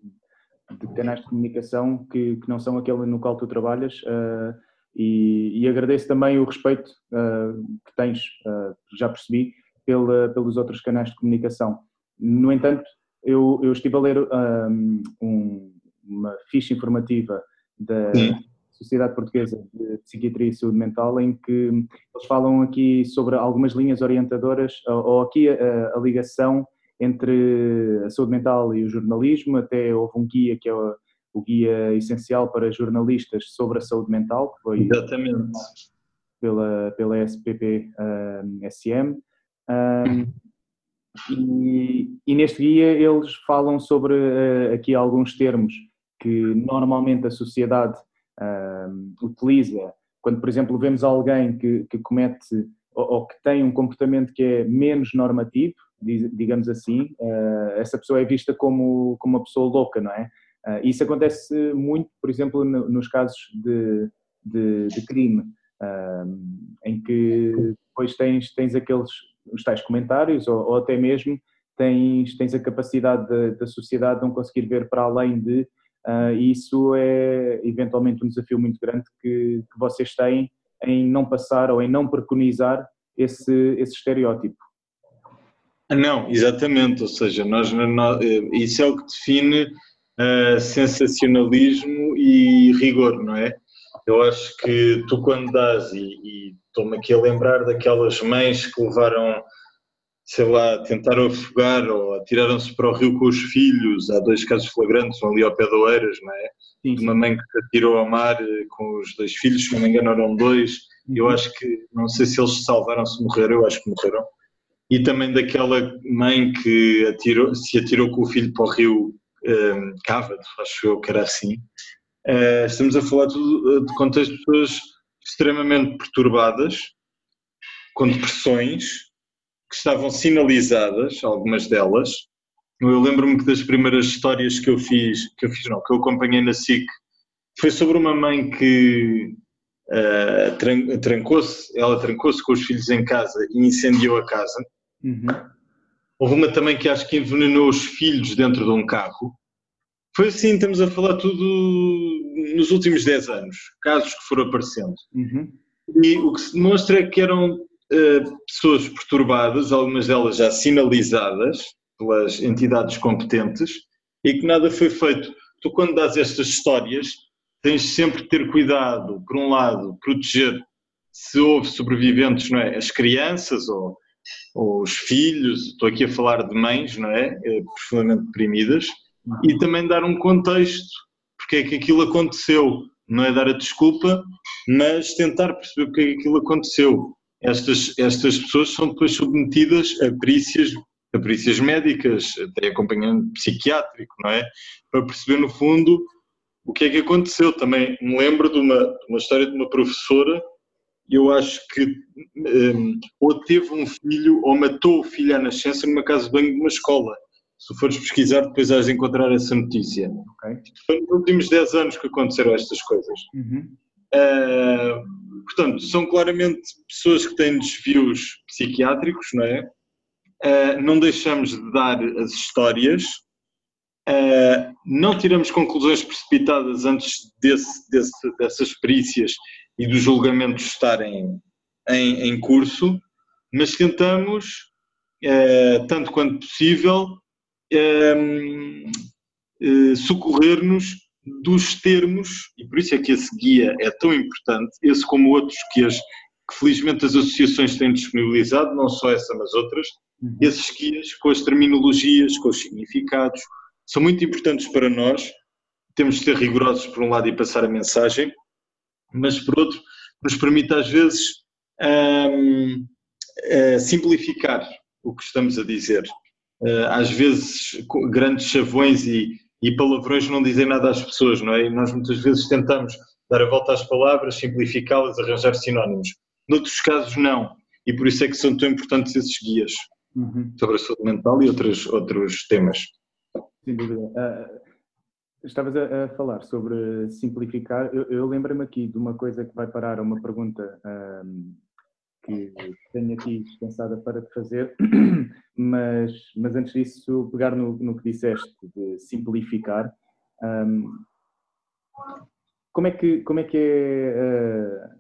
de, canais de comunicação que, que, não são aquele no qual tu trabalhas. Uh, e, e, agradeço também o respeito que tens, já percebi, pela, pelos outros canais de comunicação. No entanto, eu, eu estive a ler um, uma ficha informativa da. Sociedade Portuguesa de Psiquiatria e Saúde Mental, em que eles falam aqui sobre algumas linhas orientadoras, ou aqui a, a ligação entre a saúde mental e o jornalismo, até houve um guia que é o, o guia essencial para jornalistas sobre a saúde mental, que foi Exatamente. pela, pela SPP um, SM. Um, e, e, neste guia eles falam sobre uh, aqui alguns termos que normalmente a sociedade uh, utiliza quando, por exemplo, vemos alguém que, que comete ou, ou, que tem um comportamento que é menos normativo, digamos assim, uh, essa pessoa é vista como, como uma pessoa louca, não é? Uh, isso acontece muito, por exemplo, no, nos casos de, de, de crime, uh, em que depois tens, tens aqueles os tais comentários ou, ou até mesmo tens, tens a capacidade da sociedade de não conseguir ver para além de Uh, isso é eventualmente um desafio muito grande que, que, vocês têm em não passar ou em não preconizar esse, esse estereótipo. Não, exatamente, ou seja, nós, nós isso é o que define uh, sensacionalismo e rigor, não é? Eu acho que tu quando dás, e, estou-me aqui a lembrar daquelas mães que levaram sei lá, tentaram afogar ou atiraram-se para o rio com os filhos. Há dois casos flagrantes, um ali ao pé de Oeiras, não é? Sim. Uma mãe que se atirou ao mar eh, com os dois filhos, se não me engano eram dois. Eu uhum. acho que, não sei se eles se salvaram, se morreram, eu acho que morreram. E também daquela mãe que atirou, se atirou com o filho para o rio um, Cávado, acho eu que era assim. Uh, estamos a falar de, de de pessoas extremamente perturbadas, com depressões, que estavam sinalizadas, algumas delas. Eu lembro-me que das primeiras histórias que eu fiz, que eu fiz não, que eu acompanhei na SIC, foi sobre uma mãe que uh, trancou-se, ela trancou-se com os filhos em casa e incendiou a casa. Uhum. Houve uma também que acho que envenenou os filhos dentro de um carro. Foi assim, estamos a falar tudo nos últimos 10 anos, casos que foram aparecendo. Uhum. E o que se demonstra é que eram eh, pessoas perturbadas, algumas delas já sinalizadas pelas entidades competentes, e que nada foi feito. Tu, quando dás estas histórias, tens sempre de ter cuidado, por um lado, proteger se houve sobreviventes, não é? As crianças ou os filhos, estou aqui a falar de mães, não é? é profundamente deprimidas, e também dar um contexto, porque é que aquilo aconteceu. Não é dar a desculpa, mas tentar perceber porque é que aquilo aconteceu estas, estas pessoas são depois submetidas a perícias, a perícias médicas, até acompanhamento psiquiátrico, não é? Para perceber, no fundo, o que é que aconteceu. Também me lembro de uma, uma história de uma professora, eu acho que um, ou teve um filho ou matou o filho à nascença numa casa de banho de uma escola. Se fores pesquisar, depois has de encontrar essa notícia. Okay. Foi nos últimos 10 anos que aconteceram estas coisas. Uhum. Uh, portanto, são claramente pessoas que têm desvios psiquiátricos, não é? Uh, não deixamos de dar as histórias, uh, não tiramos conclusões precipitadas antes desse, desse, dessas perícias e dos julgamentos estarem em, em curso, mas tentamos, uh, tanto quanto possível, socorrer-nos dos termos, e por isso é que esse guia é tão importante, esse como outros que, as, que felizmente as associações têm disponibilizado, não só essa, mas outras, uhum. esses guias com as terminologias, com os significados, são muito importantes para nós. Temos de ser rigorosos por um lado e passar a mensagem, mas por outro, nos permite às vezes um, uh, eh, simplificar o que estamos a dizer. Uh, às vezes, grandes chavões e, e palavrões não dizem nada às pessoas, não é? E nós muitas vezes tentamos dar a volta às palavras, simplificá-las, arranjar sinónimos. Noutros casos, não. E por isso é que são tão importantes esses guias uhum. sobre a saúde mental e outros, outros temas. Sem dúvida. Uh, estavas a, a, falar sobre simplificar. Eu, eu lembro-me aqui de uma coisa que vai parar a uma pergunta um, que tenho aqui pensada para te fazer, mas, mas antes disso, pegar no, no que disseste de simplificar. Um, como é que, como é, que é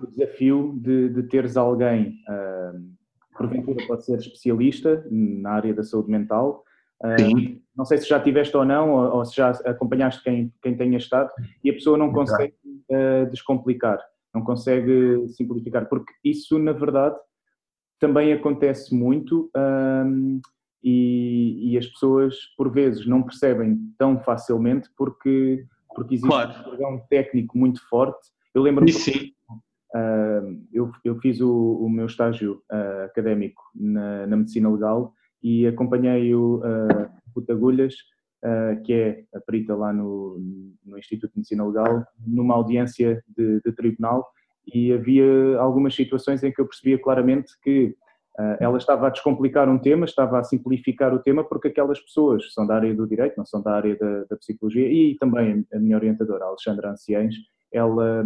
uh, o desafio de, de teres alguém, uh, porventura pode ser especialista na área da saúde mental, uh, não sei se já tiveste ou não, ou, ou, se já acompanhaste quem, quem tenha estado, e a pessoa não consegue uh, descomplicar não consegue simplificar, porque isso, na verdade, também acontece muito um, e, e, as pessoas, por vezes, não percebem tão facilmente porque, porque existe claro. um programa técnico muito forte. Eu lembro-me. Uh, eu, eu fiz o, o meu estágio uh, académico na, na, medicina legal e acompanhei o uh, Agulhas uh, que é a perita lá no, no, Instituto de Medicina Legal, numa audiência de, de, tribunal e havia algumas situações em que eu percebia claramente que uh, ela estava a descomplicar um tema, estava a simplificar o tema porque aquelas pessoas são da área do direito, não são da área da, da psicologia e também a minha orientadora, a Alexandra Anciães, ela,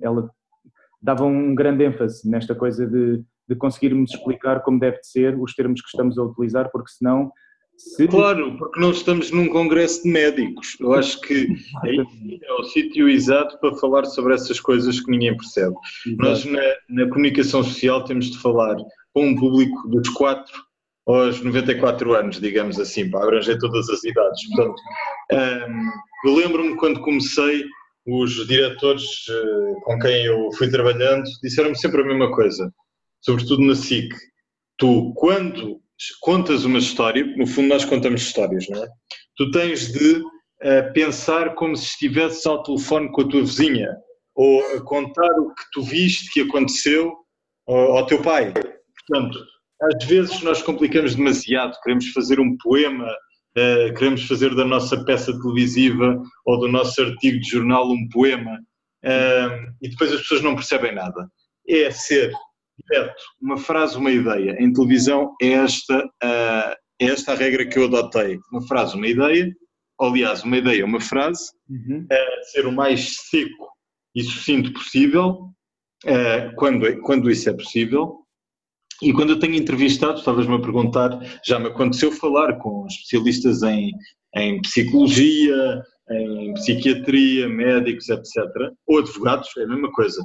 ela dava um grande ênfase nesta coisa de, de conseguirmos explicar como deve de ser os termos que estamos a utilizar, porque senão. Claro, porque não estamos num congresso de médicos. Eu acho que aí é o sítio exato para falar sobre essas coisas que ninguém percebe. Exato. Nós, na, na, comunicação social, temos de falar com um público dos 4 aos 94 anos, digamos assim, para abranger todas as idades. Portanto, um, eu lembro-me quando comecei, os diretores uh, com quem eu fui trabalhando disseram-me sempre a mesma coisa, sobretudo na SIC. Tu, quando contas uma história, no fundo nós contamos histórias, não é? Tu tens de uh, pensar como se estivesses ao telefone com a tua vizinha, ou a contar o que tu viste que aconteceu ao, ao teu pai. Portanto, às vezes nós complicamos demasiado, queremos fazer um poema, uh, queremos fazer da nossa peça televisiva ou do nosso artigo de jornal um poema, uh, e depois as pessoas não percebem nada. É ser direto, uma frase, uma ideia. Em televisão é esta, uh, é esta a regra que eu adotei. Uma frase, uma ideia, aliás, uma ideia, uma frase, uhum. uh, ser o mais seco e sucinto possível, uh, quando, quando isso é possível. E quando eu tenho entrevistado, estavas-me a perguntar, já me aconteceu falar com especialistas em, em psicologia, em psiquiatria, médicos, etc., ou advogados, é a mesma coisa.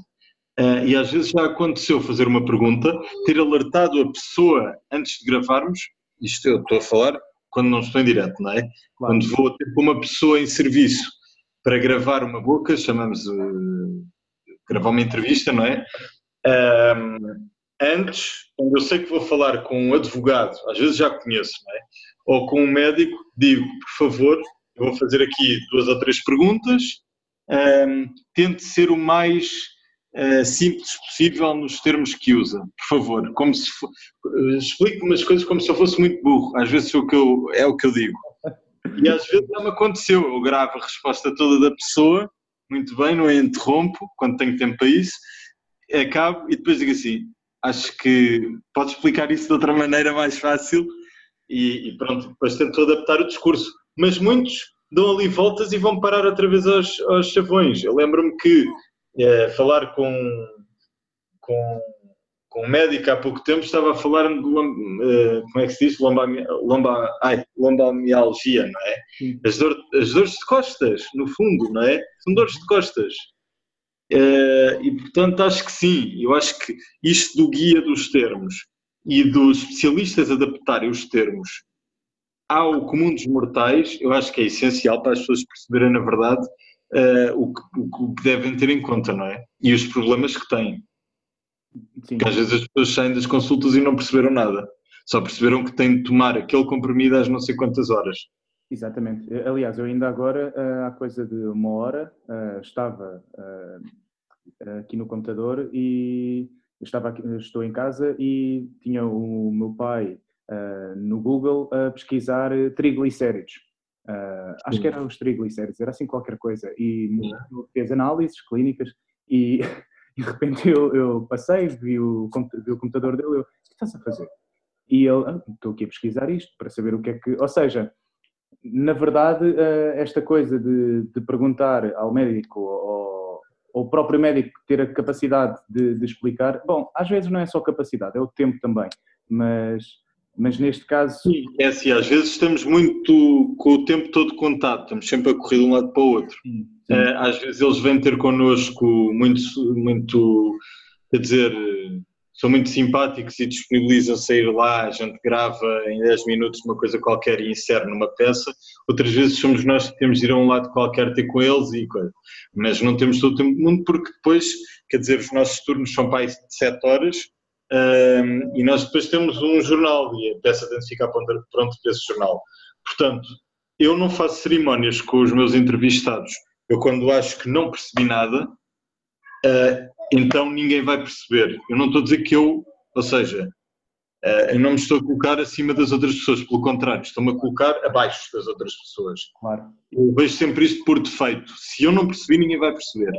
Uh, e às vezes já aconteceu fazer uma pergunta, ter alertado a pessoa antes de gravarmos, isto eu estou a falar quando não estou em direto, não é? Claro. Quando vou ter com uma pessoa em serviço para gravar uma boca, chamamos uh, gravar uma entrevista, não é? Um, antes, quando eu sei que vou falar com um advogado, às vezes já conheço, não é? Ou com um médico, digo, por favor, eu vou fazer aqui duas ou três perguntas, um, tente ser o mais uh, simples possível nos termos que usa, por favor. Como se for, explique umas coisas como se eu fosse muito burro. Às vezes é o que eu, é o que eu digo. E às vezes não me aconteceu. Eu gravo a resposta toda da pessoa, muito bem, não a interrompo quando tenho tempo para isso, acabo e depois digo assim: acho que pode explicar isso de outra maneira mais fácil e, e pronto, depois tento adaptar o discurso. Mas muitos dão ali voltas e vão parar outra vez aos, aos chavões. Eu lembro-me que é, falar com, com, com um médico há pouco tempo, estava a falar de, uh, como é que se diz, lomba, lomba, ai, lombamialgia, não é? As, dor, as dores de costas, no fundo, não é? São dores de costas. Uh, e portanto acho que sim, eu acho que isto do guia dos termos e dos especialistas adaptarem os termos ao comum dos mortais, eu acho que é essencial para as pessoas perceberem, na verdade, uh, o, que, o, que, devem ter em conta, não é? E os problemas que têm. Sim. Porque às vezes as pessoas saem das consultas e não perceberam nada. Só perceberam que têm de tomar aquele comprimido às não sei quantas horas. Exatamente. Aliás, eu ainda agora, eh, há coisa de uma hora, eh, estava aqui no computador e estava aqui, estou em casa e tinha o meu pai no Google a pesquisar triglicéridos. Uh, acho que eram os triglicéridos, era assim qualquer coisa. E fez análises clínicas e, e de repente eu, eu passei, vi o, vi o computador dele, eu, o que estás a fazer? E ele, ah, estou aqui a pesquisar isto para saber o que é que. Ou seja, na verdade, uh, esta coisa de, de perguntar ao médico ou o próprio médico ter a capacidade de, de explicar, bom, às vezes não é só capacidade, é o tempo também, mas mas neste caso. Sim, é assim, às vezes estamos muito com o tempo todo contado, estamos sempre a correr de um lado para o outro. Sim, sim. Eh, às vezes eles vêm ter connosco muito, muito, quer dizer, são muito simpáticos e disponibilizam-se a ir lá, a gente grava em 10 minutos uma coisa qualquer e insere numa peça. Outras vezes somos nós que temos de ir a um lado qualquer ter com eles e coisa. Mas não temos todo o tempo do mundo porque depois, quer dizer, os nossos turnos são para aí de 7 horas um, e nós depois temos um jornal e a peça tem de ficar pronto para esse jornal. Portanto, eu não faço cerimónias com os meus entrevistados. Eu, quando acho que não percebi nada, uh, então ninguém vai perceber. Eu não estou a dizer que eu, ou seja, uh, eu não me estou a colocar acima das outras pessoas, pelo contrário, estou-me a colocar abaixo das outras pessoas. Claro. Eu vejo sempre isto por defeito. Se eu não percebi, ninguém vai perceber.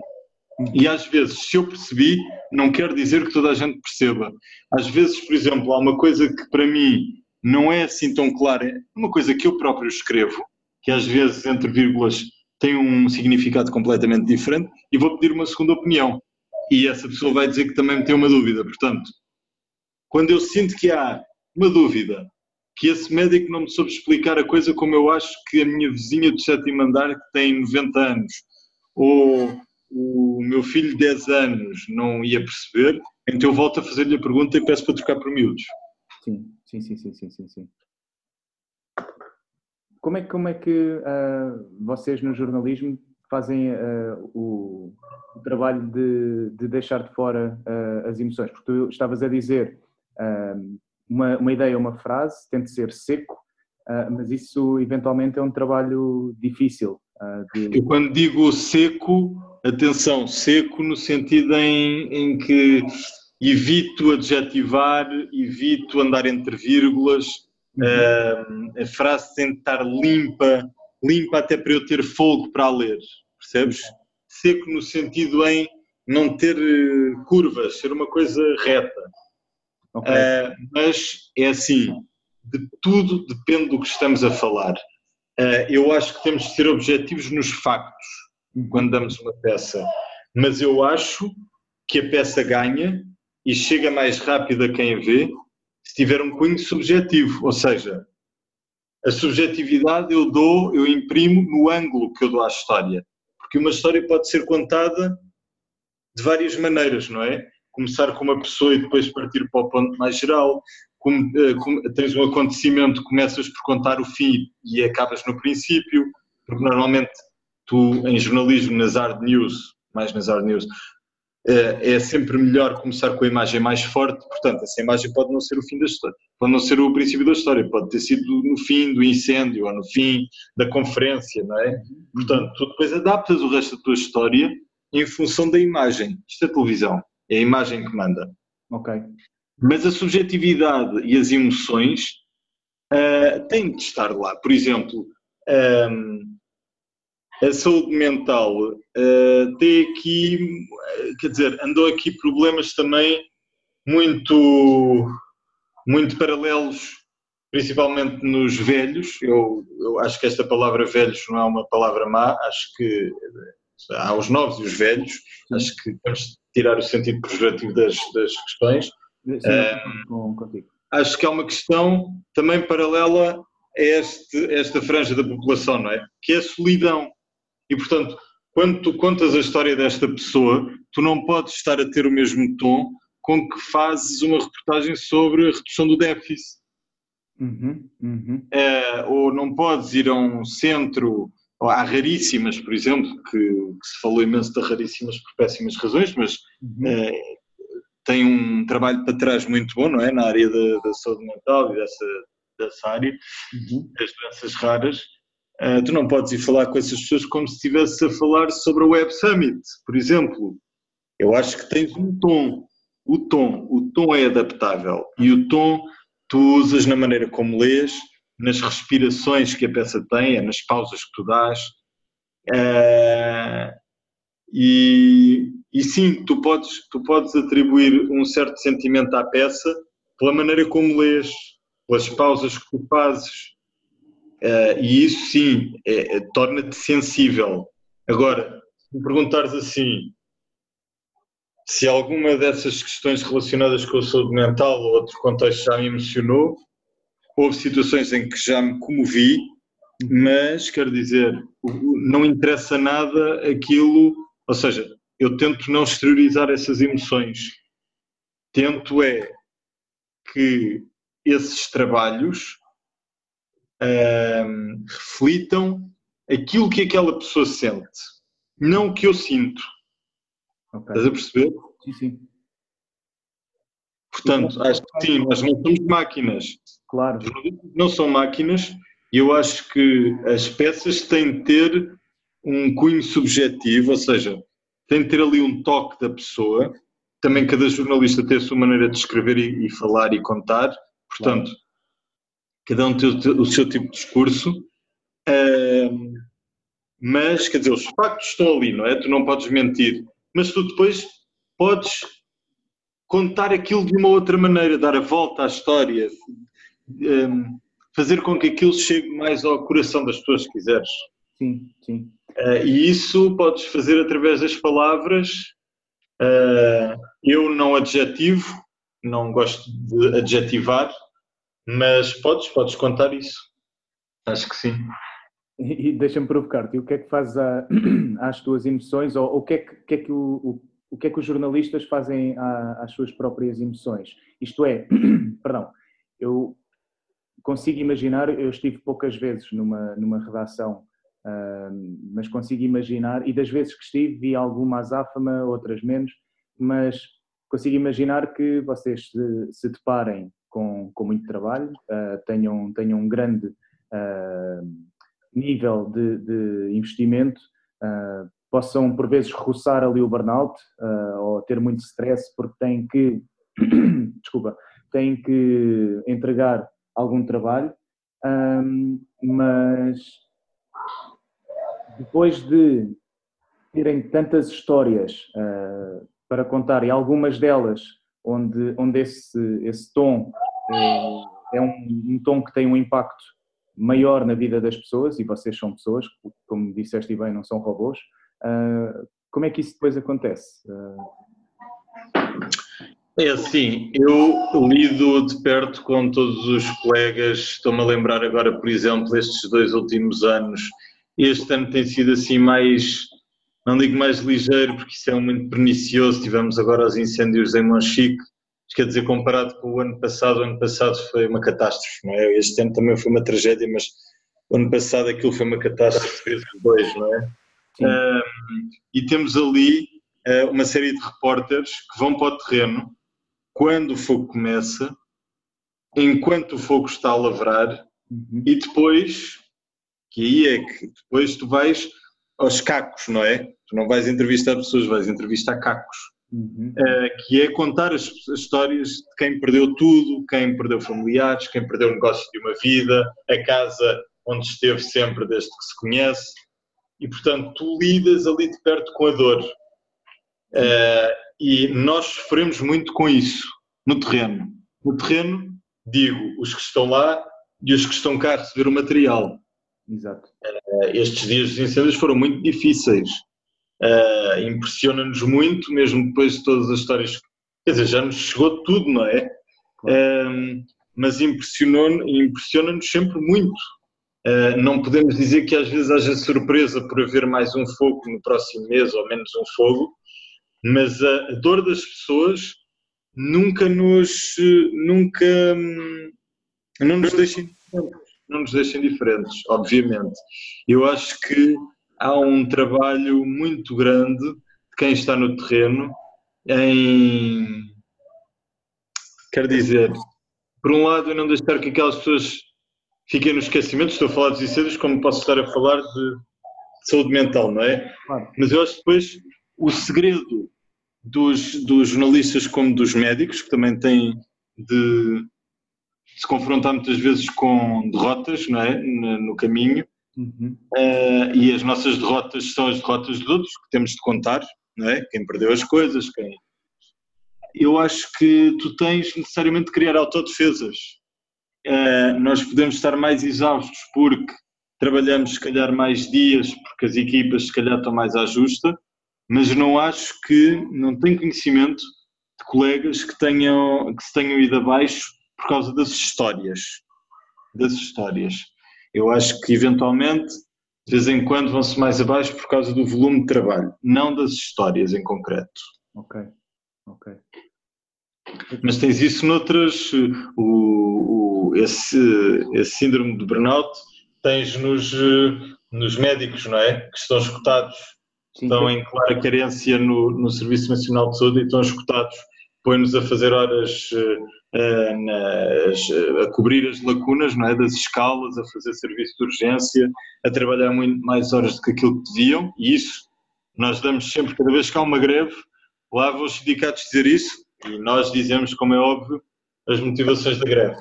E às vezes, se eu percebi, não quer dizer que toda a gente perceba. Às vezes, por exemplo, há uma coisa que para mim não é assim tão clara, é uma coisa que eu próprio escrevo, que às vezes entre vírgulas tem um significado completamente diferente, e vou pedir uma segunda opinião. E essa pessoa vai dizer que também tem uma dúvida. Portanto, quando eu sinto que há uma dúvida, que esse médico não me soube explicar a coisa como eu acho que a minha vizinha do sétimo andar, que tem 90 anos, ou o meu filho de 10 anos não ia perceber, então eu volto a fazer-lhe a pergunta e peço para trocar por miúdos. Sim, sim, sim, sim, sim, sim. sim. Como é, como é que uh, vocês no jornalismo fazem uh, o, o, trabalho de, de, deixar de fora uh, as emoções? Porque tu estavas a dizer uma, uma ideia, uma frase, tem de ser seco, mas isso eventualmente é um trabalho difícil. De... Eu quando digo seco, atenção, seco no sentido em, em que evito adjetivar, evito andar entre vírgulas, uhum. uh, a frase tem de estar limpa, limpa até para eu ter fogo para a ler, percebes? Seco no sentido em não ter eh, curvas, ser uma coisa reta. Okay. Uh, mas é assim, de tudo depende do que estamos a falar. Uh, eu acho que temos de ser objetivos nos factos quando damos uma peça. Mas eu acho que a peça ganha e chega mais rápido a quem a vê se tiver um cunho subjetivo, ou seja, a subjetividade eu dou, eu imprimo no ângulo que eu dou à história. Porque uma história pode ser contada de várias maneiras, não é? Começar com uma pessoa e depois partir para o ponto mais geral. Como, eh, como, tens um acontecimento, começas por contar o fim e acabas no princípio, porque normalmente tu em jornalismo, nas hard news, mais nas hard news, é, é sempre melhor começar com a imagem mais forte, portanto, essa imagem pode não ser o fim da história, pode não ser o princípio da história, pode ter sido no fim do incêndio ou no fim da conferência, não é? Portanto, tu depois adaptas o resto da tua história em função da imagem. Isto é televisão, é a imagem que manda. Ok. Mas a subjetividade e as emoções uh, têm de estar lá. Por exemplo, um, ehm, a saúde mental uh, tem aqui, quer dizer, andou aqui problemas também muito, muito paralelos, principalmente nos velhos. Eu, eu acho que esta palavra velhos não é uma palavra má, acho que há os novos e os velhos, acho que temos de tirar o sentido pejorativo das, das questões. Sim, um, acho que há uma questão também paralela a este, esta franja da população, não é? Que é a solidão. E, portanto, quando tu contas a história desta pessoa, tu não podes estar a ter o mesmo tom com que fazes uma reportagem sobre a redução do déficit. Uhum, uhum. Uh, ou não podes ir a um centro, há raríssimas, por exemplo, que, que, se falou imenso de raríssimas por péssimas razões, mas uhum. uh, tem um trabalho para trás muito bom, não é? Na área da, da saúde mental e dessa, dessa área, uhum. das doenças raras. Uh, tu não podes ir falar com essas pessoas como se estivesse a falar sobre o Web Summit, por exemplo. Eu acho que tens um tom. O tom, o tom é adaptável e o tom tu usas na maneira como lês, nas respirações que a peça tem, é nas pausas que tu dás. Uh, e, e sim, tu podes, tu podes atribuir um certo sentimento à peça pela maneira como lês, pelas pausas que tu fazes. Uh, e isso sim, é, é, torna-te sensível. Agora, se me perguntares assim, se alguma dessas questões relacionadas com a saúde mental ou outro contexto já me emocionou, houve situações em que já me comovi, mas quero dizer, não interessa nada aquilo, ou seja, eu tento não exteriorizar essas emoções. Tento é que esses trabalhos reflitam aquilo que aquela pessoa sente, não o que eu sinto. Okay. Estás a perceber? Sim, sim. Portanto, acho que sim, nós não somos máquinas. Claro. Não são máquinas e eu acho que as peças têm de ter um cunho subjetivo, ou seja, tem de ter ali um toque da pessoa. Também cada jornalista tem a sua maneira de escrever e, e falar e contar. Portanto, claro. Cada um tem o, seu tipo de discurso. Uh, mas, quer dizer, os factos estão ali, não é? Tu não podes mentir mas tu depois podes contar aquilo de uma outra maneira, dar a volta à história, um, fazer com que aquilo chegue mais ao coração das pessoas, se quiseres. Sim, sim. Uh, e isso podes fazer através das palavras. Uh, eu não adjetivo, não gosto de adjetivar, mas podes, podes contar isso. Acho que sim. E, deixa-me provocar-te, o que é que faz a, às tuas emoções, ou, ou o que é que, que, é que o, o, o, que é que os jornalistas fazem à, às suas próprias emoções? Isto é, perdão, eu consigo imaginar, eu estive poucas vezes numa, numa redação, uh, mas consigo imaginar, e das vezes que estive vi alguma azáfama, outras menos, mas consigo imaginar que vocês se, se deparem com, com muito trabalho, uh, tenham, tenham um grande... Uh, nível de, de investimento uh, possam por vezes roçar ali o burnout ou ter muito stress porque têm que, desculpa, têm que entregar algum trabalho, um, mas depois de terem tantas histórias para contar e algumas delas onde, onde esse, esse tom é, é um, um tom que tem um impacto maior na vida das pessoas, e vocês são pessoas, como disseste bem, não são robôs, uh, como é que isso depois acontece? Uh... É assim, eu lido de perto com todos os colegas, estou-me a lembrar agora, por exemplo, estes dois últimos anos, este ano tem sido assim mais, não digo mais ligeiro, porque isso é muito pernicioso, tivemos agora os incêndios em Monchique, quer dizer, comparado com o ano passado, o ano passado foi uma catástrofe, não é? Este ano também foi uma tragédia, mas o ano passado aquilo foi uma catástrofe vezes dois, não é? Um, e temos ali uh, uma série de repórteres que vão para o terreno quando o fogo começa, enquanto o fogo está a lavrar, uhum. e depois, que aí é que depois tu vais aos cacos, não é? Tu não vais entrevistar pessoas, vais entrevistar cacos. Uhum. Uh, que é contar as, as, histórias de quem perdeu tudo, quem perdeu familiares, quem perdeu o negócio de uma vida, a casa onde esteve sempre desde que se conhece, e portanto tu lidas ali de perto com a dor. Uh, e nós sofremos muito com isso no terreno. No terreno, digo, os que estão lá e os que estão cá a receber o material. Exato. Uh, estes dias dos incêndios foram muito difíceis. Uh, Impressiona-nos muito, mesmo depois de todas as histórias. Quer dizer, já nos chegou tudo, não é? Uh, mas impressiona-nos sempre muito. Uh, não podemos dizer que às vezes haja surpresa por haver mais um fogo no próximo mês ou menos um fogo, mas a, dor das pessoas nunca nos. nunca. Não nos deixem não nos deixem diferentes, obviamente. Eu acho que há um trabalho muito grande de quem está no terreno em. Quer dizer, por um lado, eu não deixar que aquelas pessoas fiquem no esquecimento, estou a falar dos incêndios, como posso estar a falar de, de saúde mental, não é? Claro. Mas eu acho que depois o segredo dos, dos jornalistas como dos médicos, que também têm de se confrontar muitas vezes com derrotas não é? no, no caminho uhum. uh, e as nossas derrotas são as derrotas dos outros que temos de contar, não é? quem perdeu as coisas, quem... Eu acho que tu tens necessariamente de criar autodefesas. Uh, nós podemos estar mais exaustos porque trabalhamos se calhar mais dias, porque as equipas se calhar estão mais à justa, mas não acho que, não tenho conhecimento de colegas que, tenham, que se tenham ido abaixo por causa das histórias. Das histórias. Eu acho que eventualmente, de vez em quando, vão-se mais abaixo por causa do volume de trabalho, não das histórias em concreto. Ok, ok. Mas tens isso noutras, o, o, esse, esse síndrome de burnout tens nos, nos médicos, não é? Que estão escutados, sim, estão sim. em clara carência no, no Serviço Nacional de Saúde e estão escutados, põe-nos a fazer horas eh, nas, a cobrir as lacunas não é, das escalas, a fazer serviço de urgência, a trabalhar muito mais horas do que aquilo que deviam, e isso nós damos sempre, cada vez que há uma greve, lá vão os sindicatos dizer isso, e nós dizemos, como é óbvio, as motivações da greve.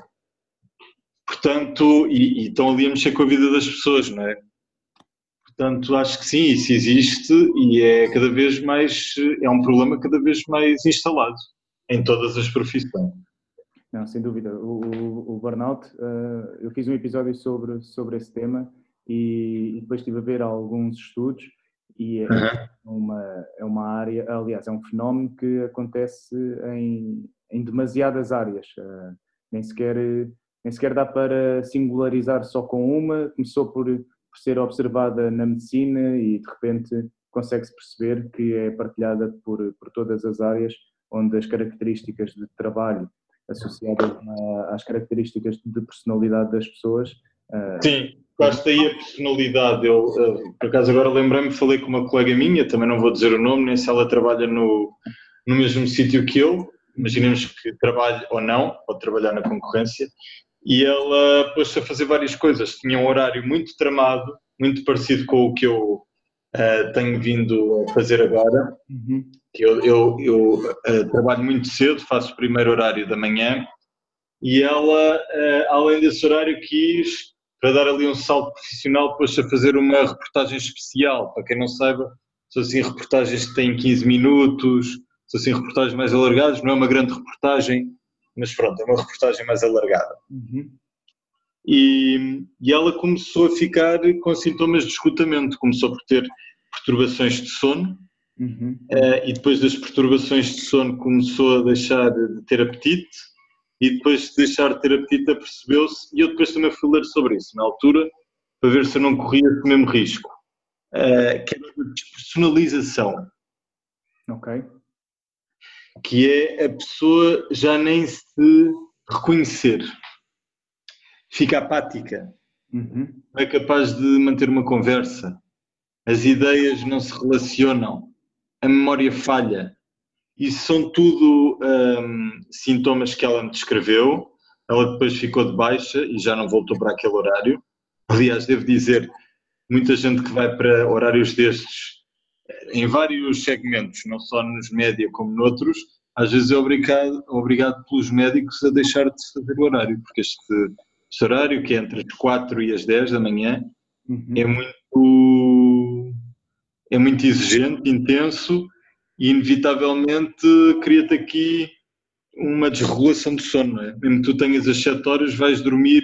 Portanto, e, e estão ali a mexer com a vida das pessoas, não é? Portanto, acho que sim, isso existe e é cada vez mais, é um problema cada vez mais instalado em todas as profissões. Não, sem dúvida. O, o, o burnout, uh, eu fiz um episódio sobre, sobre esse tema e, e, depois estive a ver alguns estudos e é, uhum. uma, é uma área, aliás, é um fenómeno que acontece em, em demasiadas áreas. Uh, nem, sequer, nem sequer dá para singularizar só com uma. Começou por, por ser observada na medicina e de repente consegue-se perceber que é partilhada por, por todas as áreas onde as características de trabalho associadas às características de personalidade das pessoas. Ah, Sim, basta aí a personalidade. Eu, ah, por acaso, agora lembrei-me, falei com uma colega minha, também não vou dizer o nome, nem se ela trabalha no, no mesmo sítio que eu, imaginemos que trabalhe ou não, pode trabalhar na concorrência, e ela pôs-se a fazer várias coisas. Tinha um horário muito tramado, muito parecido com o que eu uh, tenho vindo a fazer agora. Uhum. Eu, eu, eu uh, trabalho muito cedo, faço o primeiro horário da manhã e ela, uh, além desse horário, quis, para dar ali um salto profissional, depois a fazer uma reportagem especial. Para quem não saiba, são assim reportagens que têm 15 minutos, são assim reportagens mais alargadas, não é uma grande reportagem, mas pronto, é uma reportagem mais alargada. Uhum. E, e ela começou a ficar com sintomas de esgotamento, começou por ter perturbações de sono, Uhum. Uh, e depois das perturbações de sono começou a deixar de ter apetite e depois de deixar de ter apetite apercebeu-se e eu depois também fui ler sobre isso na altura para ver se eu não corria o mesmo risco. Uh, que é a despersonalização. Ok. Que é a pessoa já nem se reconhecer. Fica apática. Uhum. não é capaz de manter uma conversa. As ideias não se relacionam a memória falha. Isso são tudo um, sintomas que ela me descreveu. Ela depois ficou de baixa e já não voltou para aquele horário. Aliás, devo dizer, muita gente que vai para horários destes, em vários segmentos, não só nos média como noutros, às vezes é obrigado, obrigado pelos médicos a deixar de fazer o horário, porque este, este horário, que é entre as 4 e as 10 da manhã, uhum. é muito é muito exigente, intenso e inevitavelmente cria-te aqui uma desregulação de sono. Não é? Mesmo que tu tenhas as 7 horas, vais dormir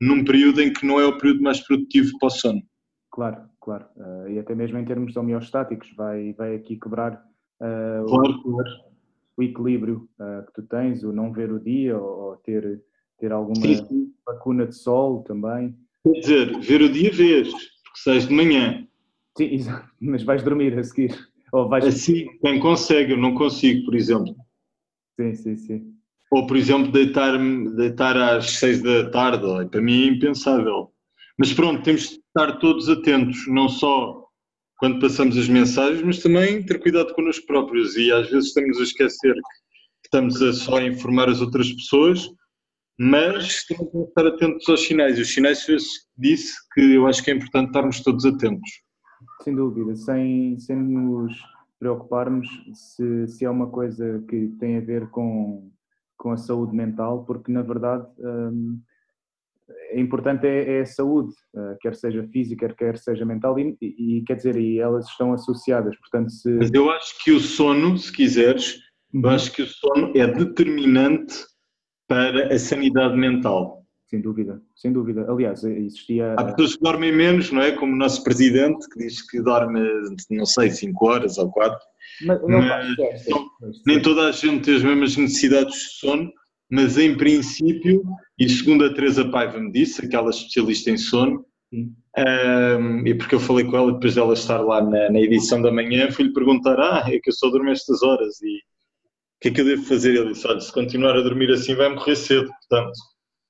num período em que não é o período mais produtivo para o sono. Claro, claro. Uh, e até mesmo em termos homeostáticos, vai, vai aqui quebrar uh, claro, o, claro. o, equilíbrio uh, que tu tens, o não ver o dia ou, ou ter, ter alguma sim, lacuna de sol também. Quer dizer, ver o dia vês, porque sais de manhã, Sim, exato. Mas vais dormir a seguir. Ou vais... Assim, quem consegue, eu não consigo, por exemplo. Sim, sim, sim. Ou, por exemplo, deitar-me deitar às seis da tarde, para mim é impensável. Mas pronto, temos de estar todos atentos, não só quando passamos as mensagens, mas também ter cuidado connosco próprios e às vezes estamos a esquecer que estamos a só informar as outras pessoas, mas temos de estar atentos aos sinais. E os sinais disse que eu acho que é importante estarmos todos atentos. Sem dúvida, sem, sem nos preocuparmos se, se é uma coisa que tem a ver com, com a saúde mental, porque na verdade hum, é importante é, é, a saúde, uh, quer seja física, quer seja mental, e, e, e, quer dizer, e elas estão associadas, portanto se... Mas eu acho que o sono, se quiseres, uhum. eu acho que o sono é determinante para a sanidade mental. Sem dúvida, sem dúvida. Aliás, existia... Há pessoas que dormem menos, não é? Como o nosso presidente, que diz que dorme, não sei, 5 horas ou 4. Mas, não, mas, não, nem toda a gente tem as mesmas necessidades de sono, mas em princípio, e segundo a Teresa Paiva me disse, aquela especialista em sono, um, e porque eu falei com ela depois dela estar lá na, na edição da manhã, fui-lhe perguntar: Ah, é que eu só durmo estas horas e o que é que eu devo fazer? Ele disse: Olha, se continuar a dormir assim, vai morrer cedo. Portanto,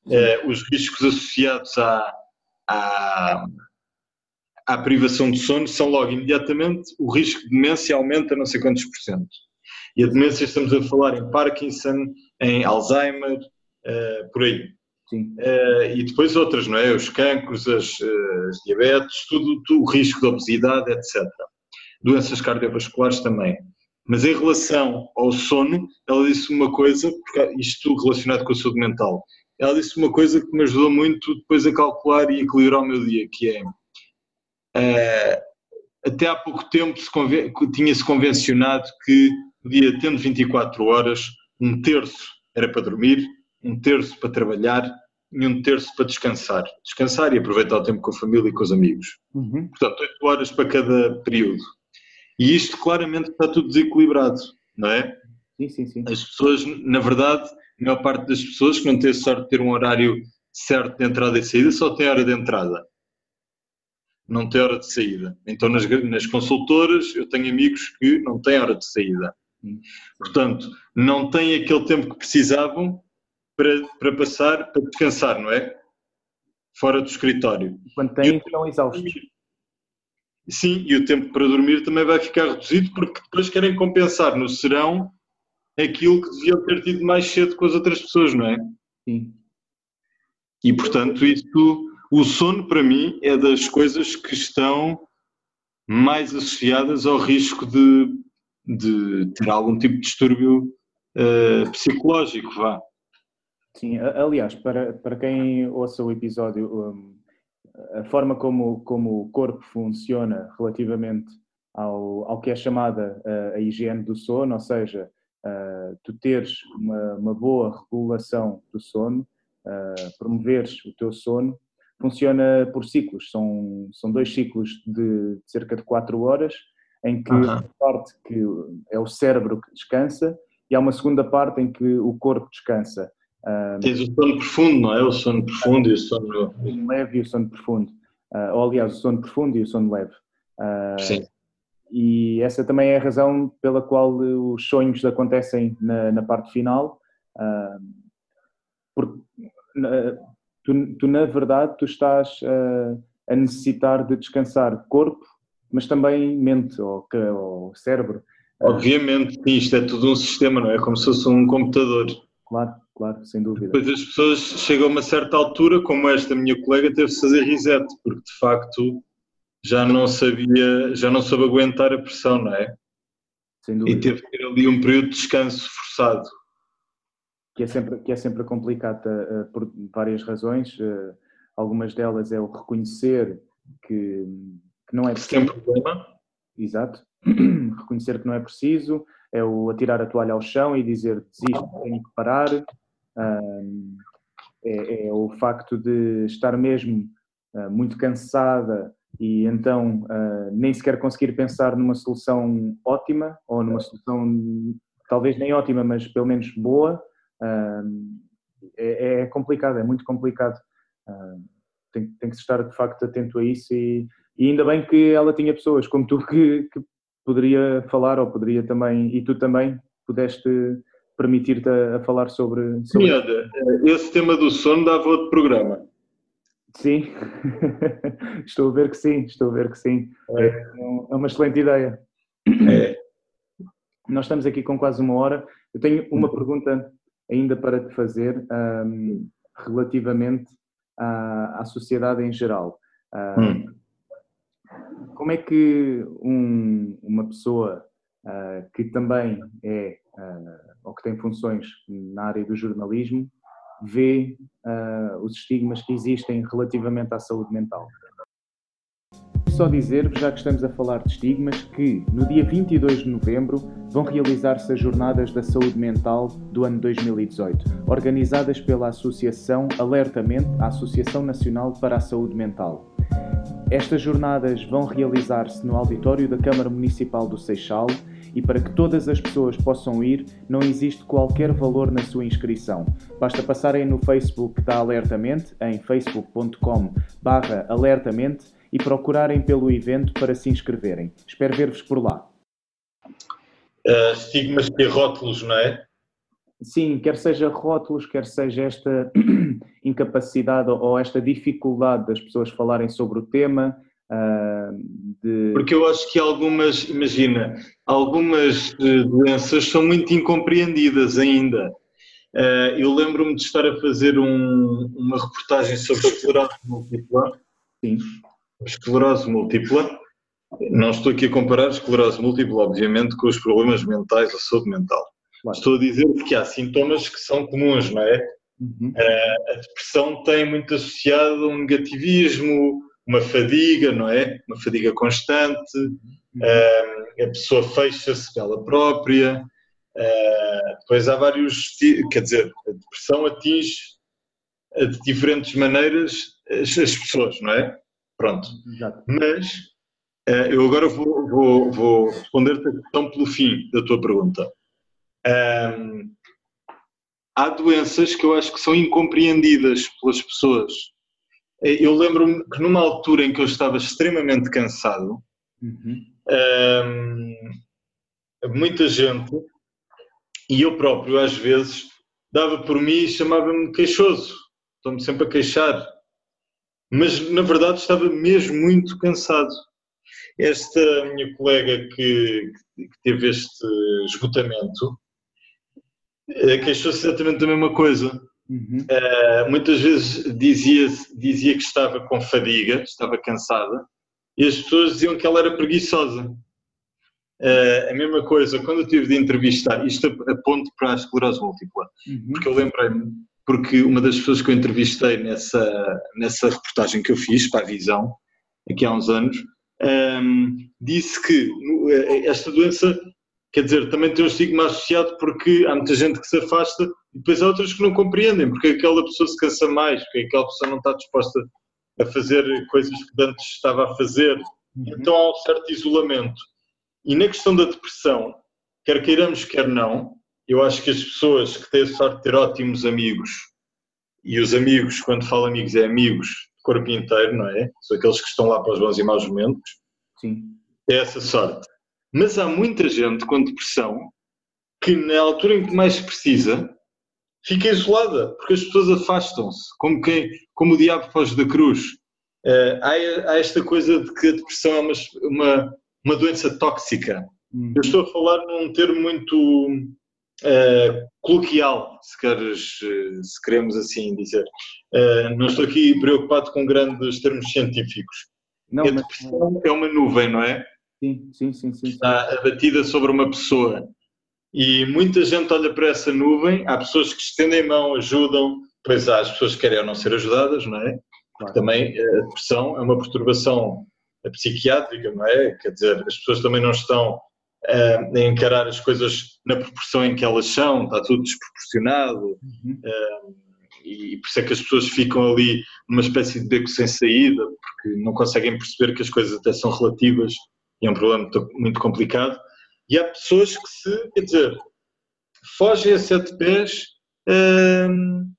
uh, os riscos associados à, à, à privação de sono são logo imediatamente o risco de demência aumenta não sei quantos por cento. E a demência estamos a falar em Parkinson, em Alzheimer, uh, por aí. Uh, e depois outras, não é? Os cancros, as, uh, as diabetes, tudo, tudo, o risco de obesidade, etc. Doenças cardiovasculares também. Mas em relação ao sono, ela disse uma coisa, isto relacionado com a saúde mental, ela disse uma coisa que me ajudou muito depois a calcular e equilibrar o meu dia, que é uh, até há pouco tempo se tinha-se convencionado que o dia tendo 24 horas, um terço era para dormir, um terço para trabalhar e um terço para descansar. Descansar e aproveitar o tempo com a família e com os amigos. Uhum. Portanto, 8 horas para cada período. E isto claramente está tudo desequilibrado, não é? Sim, sim, sim. As pessoas, na verdade, a maior parte das pessoas que não têm sorte de ter um horário certo de entrada e saída só tem hora de entrada. Não tem hora de saída. Então, nas, nas consultoras, eu tenho amigos que não têm hora de saída. Portanto, não têm aquele tempo que precisavam para, para passar, para descansar, não é? Fora do escritório. Quando têm, estão exaustos. Sim, e o tempo para dormir também vai ficar reduzido porque depois querem compensar no serão aquilo que deviam ter tido mais cedo com as outras pessoas, não é? Sim. E portanto, isto, o sono para mim é das coisas que estão mais associadas ao risco de de ter algum tipo de distúrbio uh, psicológico, vá. Sim, aliás, para, para quem ouça o episódio, um, a forma como, como o corpo funciona relativamente ao, ao que é chamada a, a higiene do sono, ou seja, uh, tu teres uma, uma boa regulação do sono, uh, promoveres o teu sono, funciona por ciclos, são, são dois ciclos de cerca de 4 horas, em que uhum. a parte que é o cérebro que descansa e há uma segunda parte em que o corpo descansa. Tens o sono profundo, não é? O sono profundo e o sono... O leve e o sono profundo. Uh, ou aliás, o sono profundo e o sono leve. Uh, Sim. E essa também é a razão pela qual os sonhos acontecem na, na parte final. Uh, porque tu, tu, na verdade, tu estás a necessitar de descansar corpo, mas também mente ou, ou cérebro. Obviamente, isto é tudo um sistema, não é? Como se fosse um computador. Claro, claro, sem dúvida. Depois as pessoas chegam a uma certa altura, como esta minha colega, teve de fazer reset, porque de facto já não sabia, já não soube aguentar a pressão, não é? Sem dúvida. E teve que ter ali um período de descanso forçado. Que é sempre, que é sempre complicado uh, por várias razões. Uh, algumas delas é o reconhecer que que não é preciso. Sem problema. Exato. Reconhecer que não é preciso, é o atirar a toalha ao chão e dizer desisto, tenho que parar. É, é, o facto de estar mesmo uh, muito cansada e então uh, nem sequer conseguir pensar numa solução ótima ou numa solução talvez nem ótima, mas pelo menos boa. Uh, é, é, complicado, é muito complicado. tem, tem que estar de facto atento a isso e e ainda bem que ela tinha pessoas como tu que, que poderia falar ou poderia também, e tu também pudeste permitir-te a, a, falar sobre. sobre... Olha, esse tema do sono dava outro programa. Sim, estou a ver que sim, estou a ver que sim. É, é uma excelente ideia. É. Nós estamos aqui com quase uma hora. Eu tenho uma pergunta ainda para te fazer um, relativamente à, à, sociedade em geral. hum. Como é que um, uma pessoa uh, que também é uh, ou que tem funções na área do jornalismo vê uh, os estigmas que existem relativamente à saúde mental? Só dizer-vos, já que estamos a falar de estigmas, que no dia 22 de novembro vão realizar-se as Jornadas da Saúde Mental do ano 2018, organizadas pela Associação Alertamente, a Associação Nacional para a Saúde Mental. Estas jornadas vão realizar-se no auditório da Câmara Municipal do Seixal e para que todas as pessoas possam ir, não existe qualquer valor na sua inscrição. Basta passarem no Facebook da Alertamente, em facebook.com alertamente e procurarem pelo evento para se inscreverem. Espero ver-vos por lá. Uh, estigmas e rótulos, não é? Sim, quer seja rótulos, quer seja esta incapacidade ou esta dificuldade das pessoas falarem sobre o tema, Uh, de... Porque eu acho que algumas, imagina, algumas eh, doenças são muito incompreendidas ainda. Uh, eu lembro-me de estar a fazer um, uma reportagem sobre esclerose múltipla. Sim. Esclerose múltipla. Não estou aqui a comparar esclerose múltipla, obviamente, com os problemas mentais ou saúde mental. Claro. Estou a dizer que há sintomas que são comuns, não é? Uhum. Uh, a depressão tem muito associado um negativismo, uma fadiga, não é? Uma fadiga constante, uhum. uh, a pessoa fecha-se pela própria. Uh, depois há vários, quer dizer, a depressão atinge de diferentes maneiras as, as pessoas, não é? Pronto. Exato. Mas eu agora vou, vou, vou responder-te a questão pelo fim da tua pergunta. Um, há doenças que eu acho que são incompreendidas pelas pessoas eu lembro-me que numa altura em que eu estava extremamente cansado, uhum. muita gente, e eu próprio às vezes, dava por mim e chamava-me queixoso. Estou-me sempre a queixar. Mas na verdade estava mesmo muito cansado. Esta minha colega que, que teve este esgotamento queixou-se exatamente da mesma coisa Uhum. Uh, muitas vezes dizia, dizia que estava com fadiga, estava cansada, e as pessoas diziam que ela era preguiçosa. Uh, a mesma coisa, quando eu tive de entrevistar, isto aponto para a esclerose múltipla, uhum. porque eu lembrei-me, porque uma das pessoas que eu entrevistei nessa, nessa reportagem que eu fiz para a Visão, aqui há uns anos, um, ehm, disse que eh, esta doença quer dizer, também tem um estigma associado porque há muita gente que se afasta e depois há outras que não compreendem porque aquela pessoa se cansa mais, porque aquela pessoa não está disposta a fazer coisas que antes estava a fazer. Uhum. Então há um certo isolamento. E na questão da depressão, quer queiramos, quer não, eu acho que as pessoas que têm a sorte de ter ótimos amigos, e os amigos, quando falo amigos, é amigos de corpo inteiro, não é? São aqueles que estão lá para os bons e maus momentos. Sim. É essa sorte. Mas há muita gente com depressão que, na altura em que mais precisa, fica isolada, porque as pessoas afastam-se, como, quem, como o diabo foge da cruz. Uh, há, há, esta coisa de que a depressão é uma, uma, uma doença tóxica. Uhum. Eu estou a falar num termo muito uh, coloquial, se, queres, se queremos assim dizer. Uh, não estou aqui preocupado com grandes termos científicos. Não, a depressão mas... é uma nuvem, não é? Sim, sim, sim, sim. Está abatida sobre uma pessoa. E muita gente olha para essa nuvem, há pessoas que estendem mão, ajudam, pois há as pessoas que querem ou não ser ajudadas, não é? Claro. Também a depressão é uma perturbação psiquiátrica, não é? Quer dizer, as pessoas também não estão uh, a encarar as coisas na proporção em que elas são, está tudo desproporcionado. Uhum. Uh, e por isso é que as pessoas ficam ali numa espécie de beco sem saída, porque não conseguem perceber que as coisas até são relativas e é um problema muito complicado. E há pessoas que se, quer dizer, fogem a sete pés hum,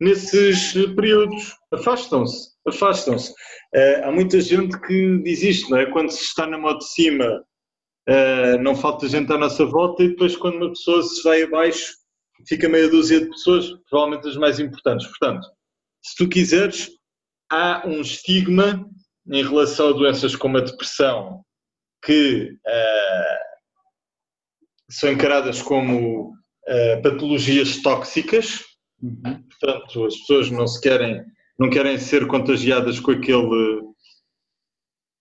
nesses períodos, afastam-se, afastam-se. Uh, há muita gente que diz isto, não é? Quando se está na moto de cima, uh, não falta gente à nossa volta, e depois, quando uma pessoa se vai abaixo, fica meia dúzia de pessoas, provavelmente as mais importantes. Portanto, se tu quiseres, há um estigma em relação a doenças como a depressão que uh, são encaradas como uh, patologias tóxicas, uhum. portanto as pessoas não se querem, não querem ser contagiadas com aquele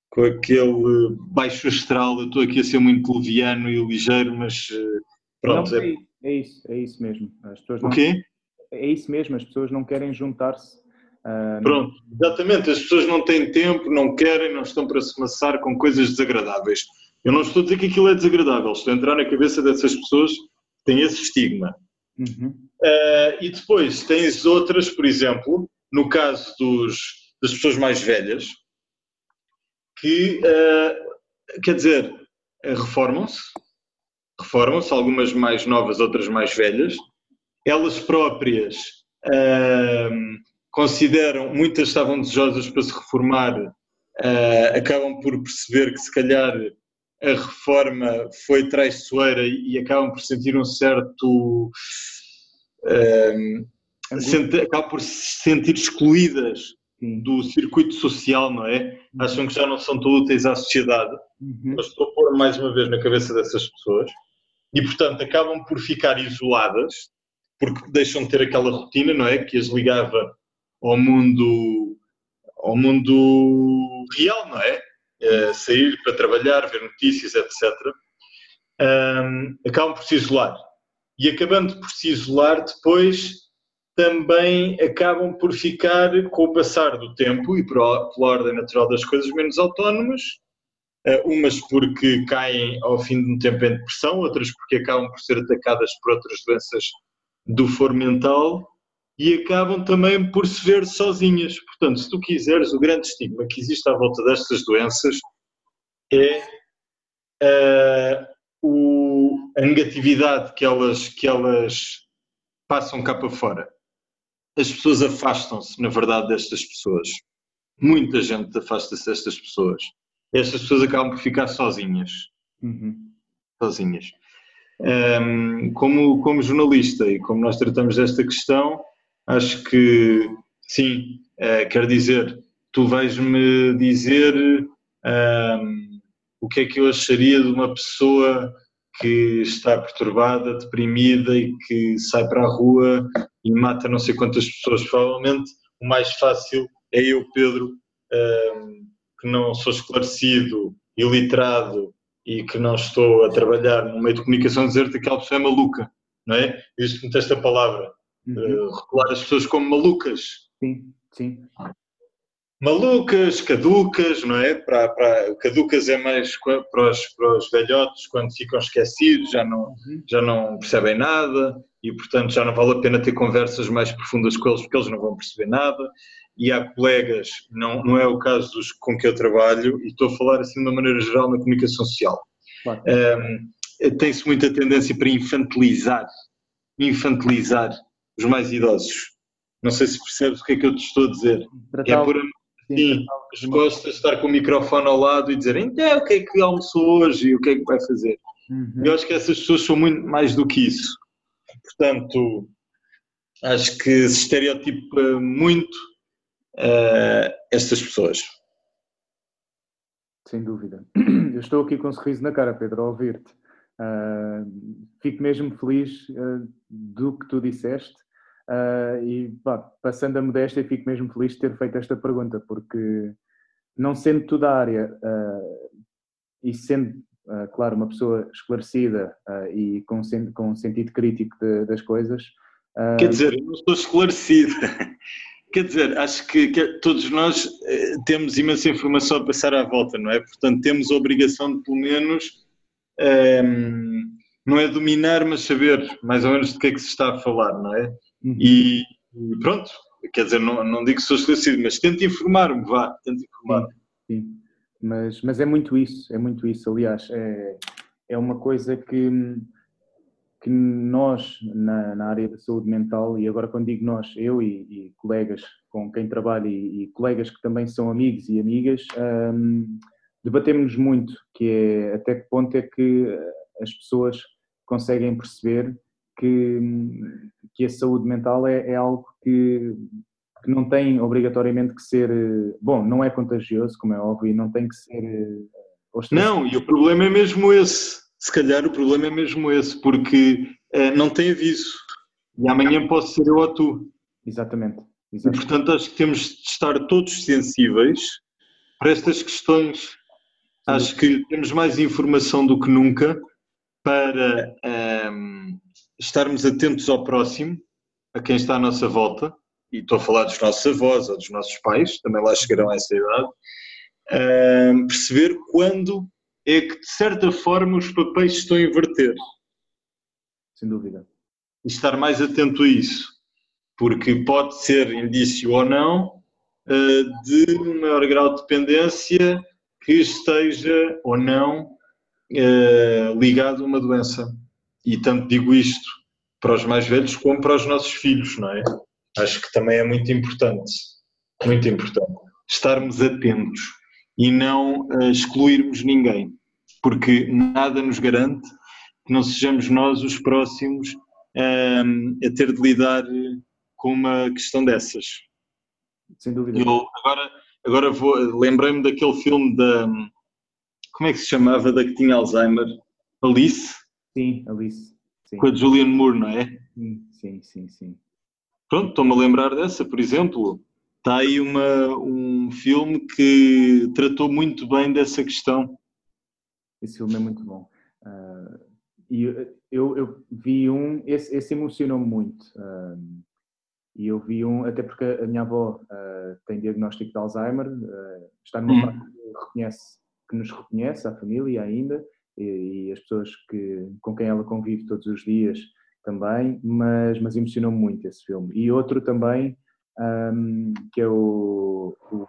com aquele baixo astral, eu estou aqui a ser muito leviano e ligeiro, mas uh, pronto. Não, é, é, isso, é isso mesmo. As pessoas não, o quê? É isso mesmo, as pessoas não querem juntar-se Uh, Pronto, exatamente. As pessoas não têm tempo, não querem, não estão para se maçar com coisas desagradáveis. Eu não estou a dizer que aquilo é desagradável, estou a entrar na cabeça dessas pessoas que têm esse estigma. Uhum. Uh, e depois tens outras, por exemplo, no caso dos, das pessoas mais velhas, que, uh, quer dizer, reformam-se, reformam-se, algumas mais novas, outras mais velhas, elas próprias. Consideram, muitas estavam desejosas para se reformar, uh, acabam por perceber que se calhar a reforma foi traiçoeira e acabam por sentir um certo. Uh, acabam por se sentir excluídas do circuito social, não é? Uhum. Acham que já não são tão úteis à sociedade. Uhum. Mas estou a pôr mais uma vez na cabeça dessas pessoas. E, portanto, acabam por ficar isoladas, porque deixam de ter aquela rotina, não é? Que as ligava ao mundo, ao mundo real, não é? é sair para trabalhar, ver notícias, etc. Um, acabam por se isolar. E acabando por se isolar, depois também acabam por ficar, com o passar do tempo e pela ordem natural das coisas, menos autónomas. Uh, umas porque caem ao fim de um tempo em depressão, outras porque acabam por ser atacadas por outras doenças do foro mental e acabam também por se ver sozinhas. Portanto, se tu quiseres, o grande estigma que existe à volta destas doenças é uh, o, a negatividade que elas, que elas passam cá para fora. As pessoas afastam-se, na verdade, destas pessoas. Muita gente afasta-se destas pessoas. Estas pessoas acabam por ficar sozinhas. Uhum. Sozinhas. Um, como, como jornalista e como nós tratamos desta questão, acho que sim, uh, quer dizer, tu vais-me dizer um, o que é que eu acharia de uma pessoa que está perturbada, deprimida e que sai para a rua e mata não sei quantas pessoas. Provavelmente o mais fácil é eu, Pedro, um, que não sou esclarecido, iliterado e que não estou a trabalhar no meio de comunicação, dizer-te que aquela pessoa é maluca, não é? Existe-me esta palavra uhum. uh, as pessoas como malucas. Sim, sim. Malucas, caducas, não é? Para, para, caducas é mais para os, para os velhotes, quando ficam esquecidos, já não, uhum. já não percebem nada e, portanto, já não vale a pena ter conversas mais profundas com eles porque eles não vão perceber nada. E há colegas, não, não é o caso dos com que eu trabalho, e estou a falar assim de uma maneira geral na comunicação social. Um, Tem-se muita tendência para infantilizar, infantilizar os mais idosos. Não sei se percebes o que é que eu te estou a dizer. Que é por sim, as costas, estar com o microfone ao lado e dizer então o que é que almoçou hoje e o que é que vai fazer. Uhum. Eu acho que essas pessoas são muito mais do que isso. Portanto, acho que se estereotipa muito uh, estas pessoas. Sem dúvida. Eu estou aqui com um sorriso na cara, Pedro, a ouvir-te. Uh, fico mesmo feliz uh, do que tu disseste uh, e pá, passando a modéstia fico mesmo feliz de ter feito esta pergunta porque não sendo tu da área e sendo, claro, uma pessoa esclarecida e com, com um sentido crítico de, das coisas... Quer dizer, eu não estou esclarecido. Quer dizer, acho que, que, todos nós eh, temos imensa informação a passar à volta, não é? Portanto, temos a obrigação de, pelo menos, um, não é dominar, mas saber mais ou menos de que é que se está a falar, não é? Uhum. E, e, pronto, quer dizer, não, não digo que sou esclarecido, mas tento informar-me, vá, tento informar. Sim, sim. Mas, mas é muito isso, é muito isso, aliás, é, é uma coisa que, que nós, na, na área da saúde mental, e agora quando digo nós, eu e, e colegas com quem trabalho e, e, colegas que também são amigos e amigas, debatemos muito, que é até que ponto é que as pessoas conseguem perceber que, que a saúde mental é, é algo que, que, não tem obrigatoriamente que ser. Bom, não é contagioso, como é óbvio, e não tem que ser. Não, e o problema é mesmo esse. Se calhar o problema é mesmo esse, porque uh, não tem aviso. E amanhã posso ser eu ou tu. Exatamente. Exatamente. E, portanto, acho que temos de estar todos sensíveis para estas questões. Acho que temos mais informação do que nunca para um, ehm, estarmos atentos ao próximo, a quem está à nossa volta, e estou a falar dos nossos avós ou dos nossos pais, também lá chegarão a essa idade, um, ehm, perceber quando é que, de certa forma, os papéis estão a inverter. Sem dúvida. E estar mais atento a isso, porque pode ser indício ou não uh, de um maior grau de dependência que esteja ou não uh, ligado a uma doença. E tanto digo isto para os mais velhos como para os nossos filhos, não é? Acho que também é muito importante, muito importante, estarmos atentos e não uh, excluirmos ninguém, porque nada nos garante que não sejamos nós os próximos uh, a ter de lidar com uma questão dessas. Sem dúvida. Eu agora, agora vou, lembrei-me daquele filme da. Como é que se chamava? Da que tinha Alzheimer? Alice? Sim, Alice. Sim. Com a Julianne Moore, não é? Sim, sim, sim. Pronto, estou-me a lembrar dessa, por exemplo. Está aí uma, um filme que tratou muito bem dessa questão. Esse filme é muito bom. Uh, e eu, eu, vi um, esse, esse emocionou-me muito. Uh, e eu vi um, até porque a minha avó uh, tem diagnóstico de Alzheimer, uh, está numa fase que, reconhece, que nos reconhece, a família ainda, e, e, as pessoas que, com quem ela convive todos os dias também, mas, mas emocionou-me muito esse filme. E outro também, um, que é o, o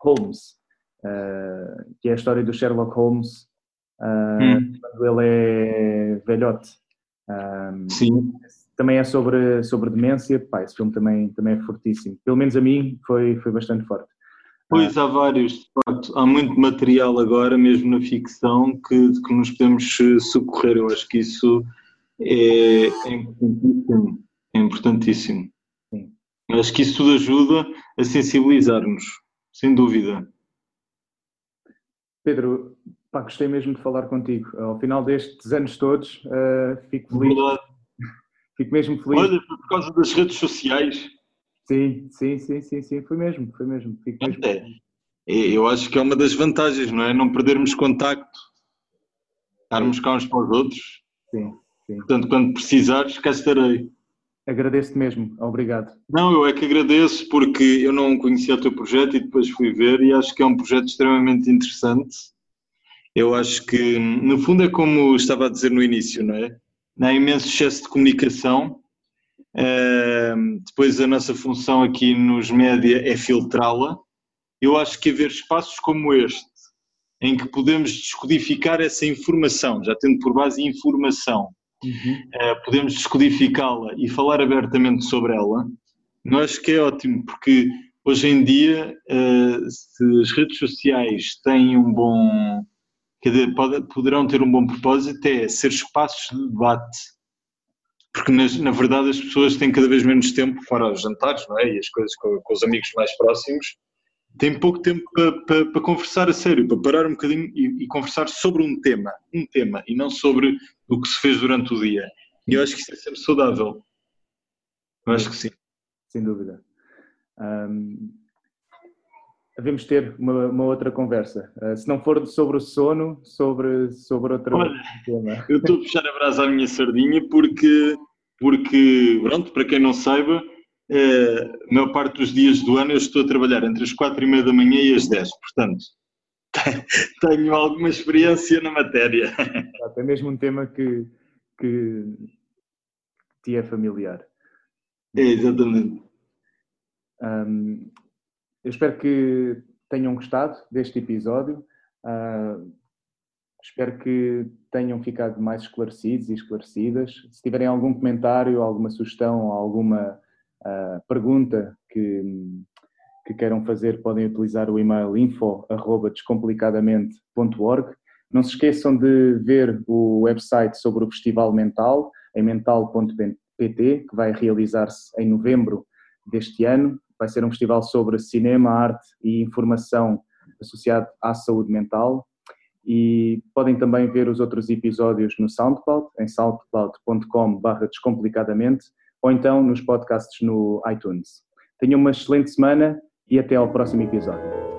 Holmes, uh, que é a história do Sherlock Holmes, hum. quando ele é velhote. Um, Sim também é sobre, sobre demência, pá, esse filme também, também é fortíssimo. Pelo menos a mim foi, foi bastante forte. Pois há vários, de facto, há muito material agora, mesmo na ficção, que, que nos podemos eh, socorrer. Eu acho que isso é, é importantíssimo. É importantíssimo. Sim. Acho que isso tudo ajuda a sensibilizar-nos, sem dúvida. Pedro, pá, gostei mesmo de falar contigo. Ao final destes anos todos, uh, fico feliz. Fico mesmo feliz. Olha, foi por causa das redes sociais. Sim, sim, sim, sim, sim, foi mesmo, foi mesmo. Fico mesmo. É. Eu acho que é uma das vantagens, não é? Não perdermos contacto, estarmos cá uns para os outros. Sim, sim. Portanto, quando precisares, cá estarei. Agradeço-te mesmo, obrigado. Não, eu é que agradeço porque eu não conhecia o teu projeto e depois fui ver e acho que é um projeto extremamente interessante. Eu acho que, no fundo, é como estava a dizer no início, não é? Há imenso excesso de comunicação. Uh, depois a nossa função aqui nos média é filtrá-la. Eu acho que haver espaços como este, em que podemos descodificar essa informação, já tendo por base informação, uhum. uh, podemos descodificá-la e falar abertamente sobre ela, eu acho que é ótimo, porque hoje em dia, uh, se as redes sociais têm um bom quer dizer, pode, poderão ter um bom propósito é ser espaços de debate. Porque, na, na, verdade, as pessoas têm cada vez menos tempo, fora os jantares, não é? E as coisas com, com os amigos mais próximos, têm pouco tempo para, conversar a sério, para parar um bocadinho e, e, conversar sobre um tema, um tema, e não sobre o que se fez durante o dia. E eu acho que isso é sempre saudável. Eu acho que sim. Sem dúvida. Um, devemos ter uma, uma outra conversa. Uh, se não for sobre o sono, sobre, sobre outro Olha, tema. Eu estou a puxar a brasa à minha sardinha porque, porque pronto, para quem não saiba, uh, a maior parte dos dias do ano eu estou a trabalhar entre as quatro e meia da manhã e as dez, portanto tenho alguma experiência na matéria. É mesmo um tema que, que te é familiar. É, exatamente. Um, eu espero que tenham gostado deste episódio. Uh, espero que tenham ficado mais esclarecidos e esclarecidas. Se tiverem algum comentário, alguma sugestão, alguma uh, pergunta que, que queiram fazer, podem utilizar o e-mail info.descomplicadamente.org. Não se esqueçam de ver o website sobre o Festival Mental. em mental.pt, que vai realizar-se em novembro deste ano. Vai ser um festival sobre cinema, arte e informação associado à saúde mental. E podem também ver os outros episódios no SoundCloud, em soundcloud.com.br descomplicadamente, ou então nos podcasts no iTunes. Tenham uma excelente semana e até ao próximo episódio.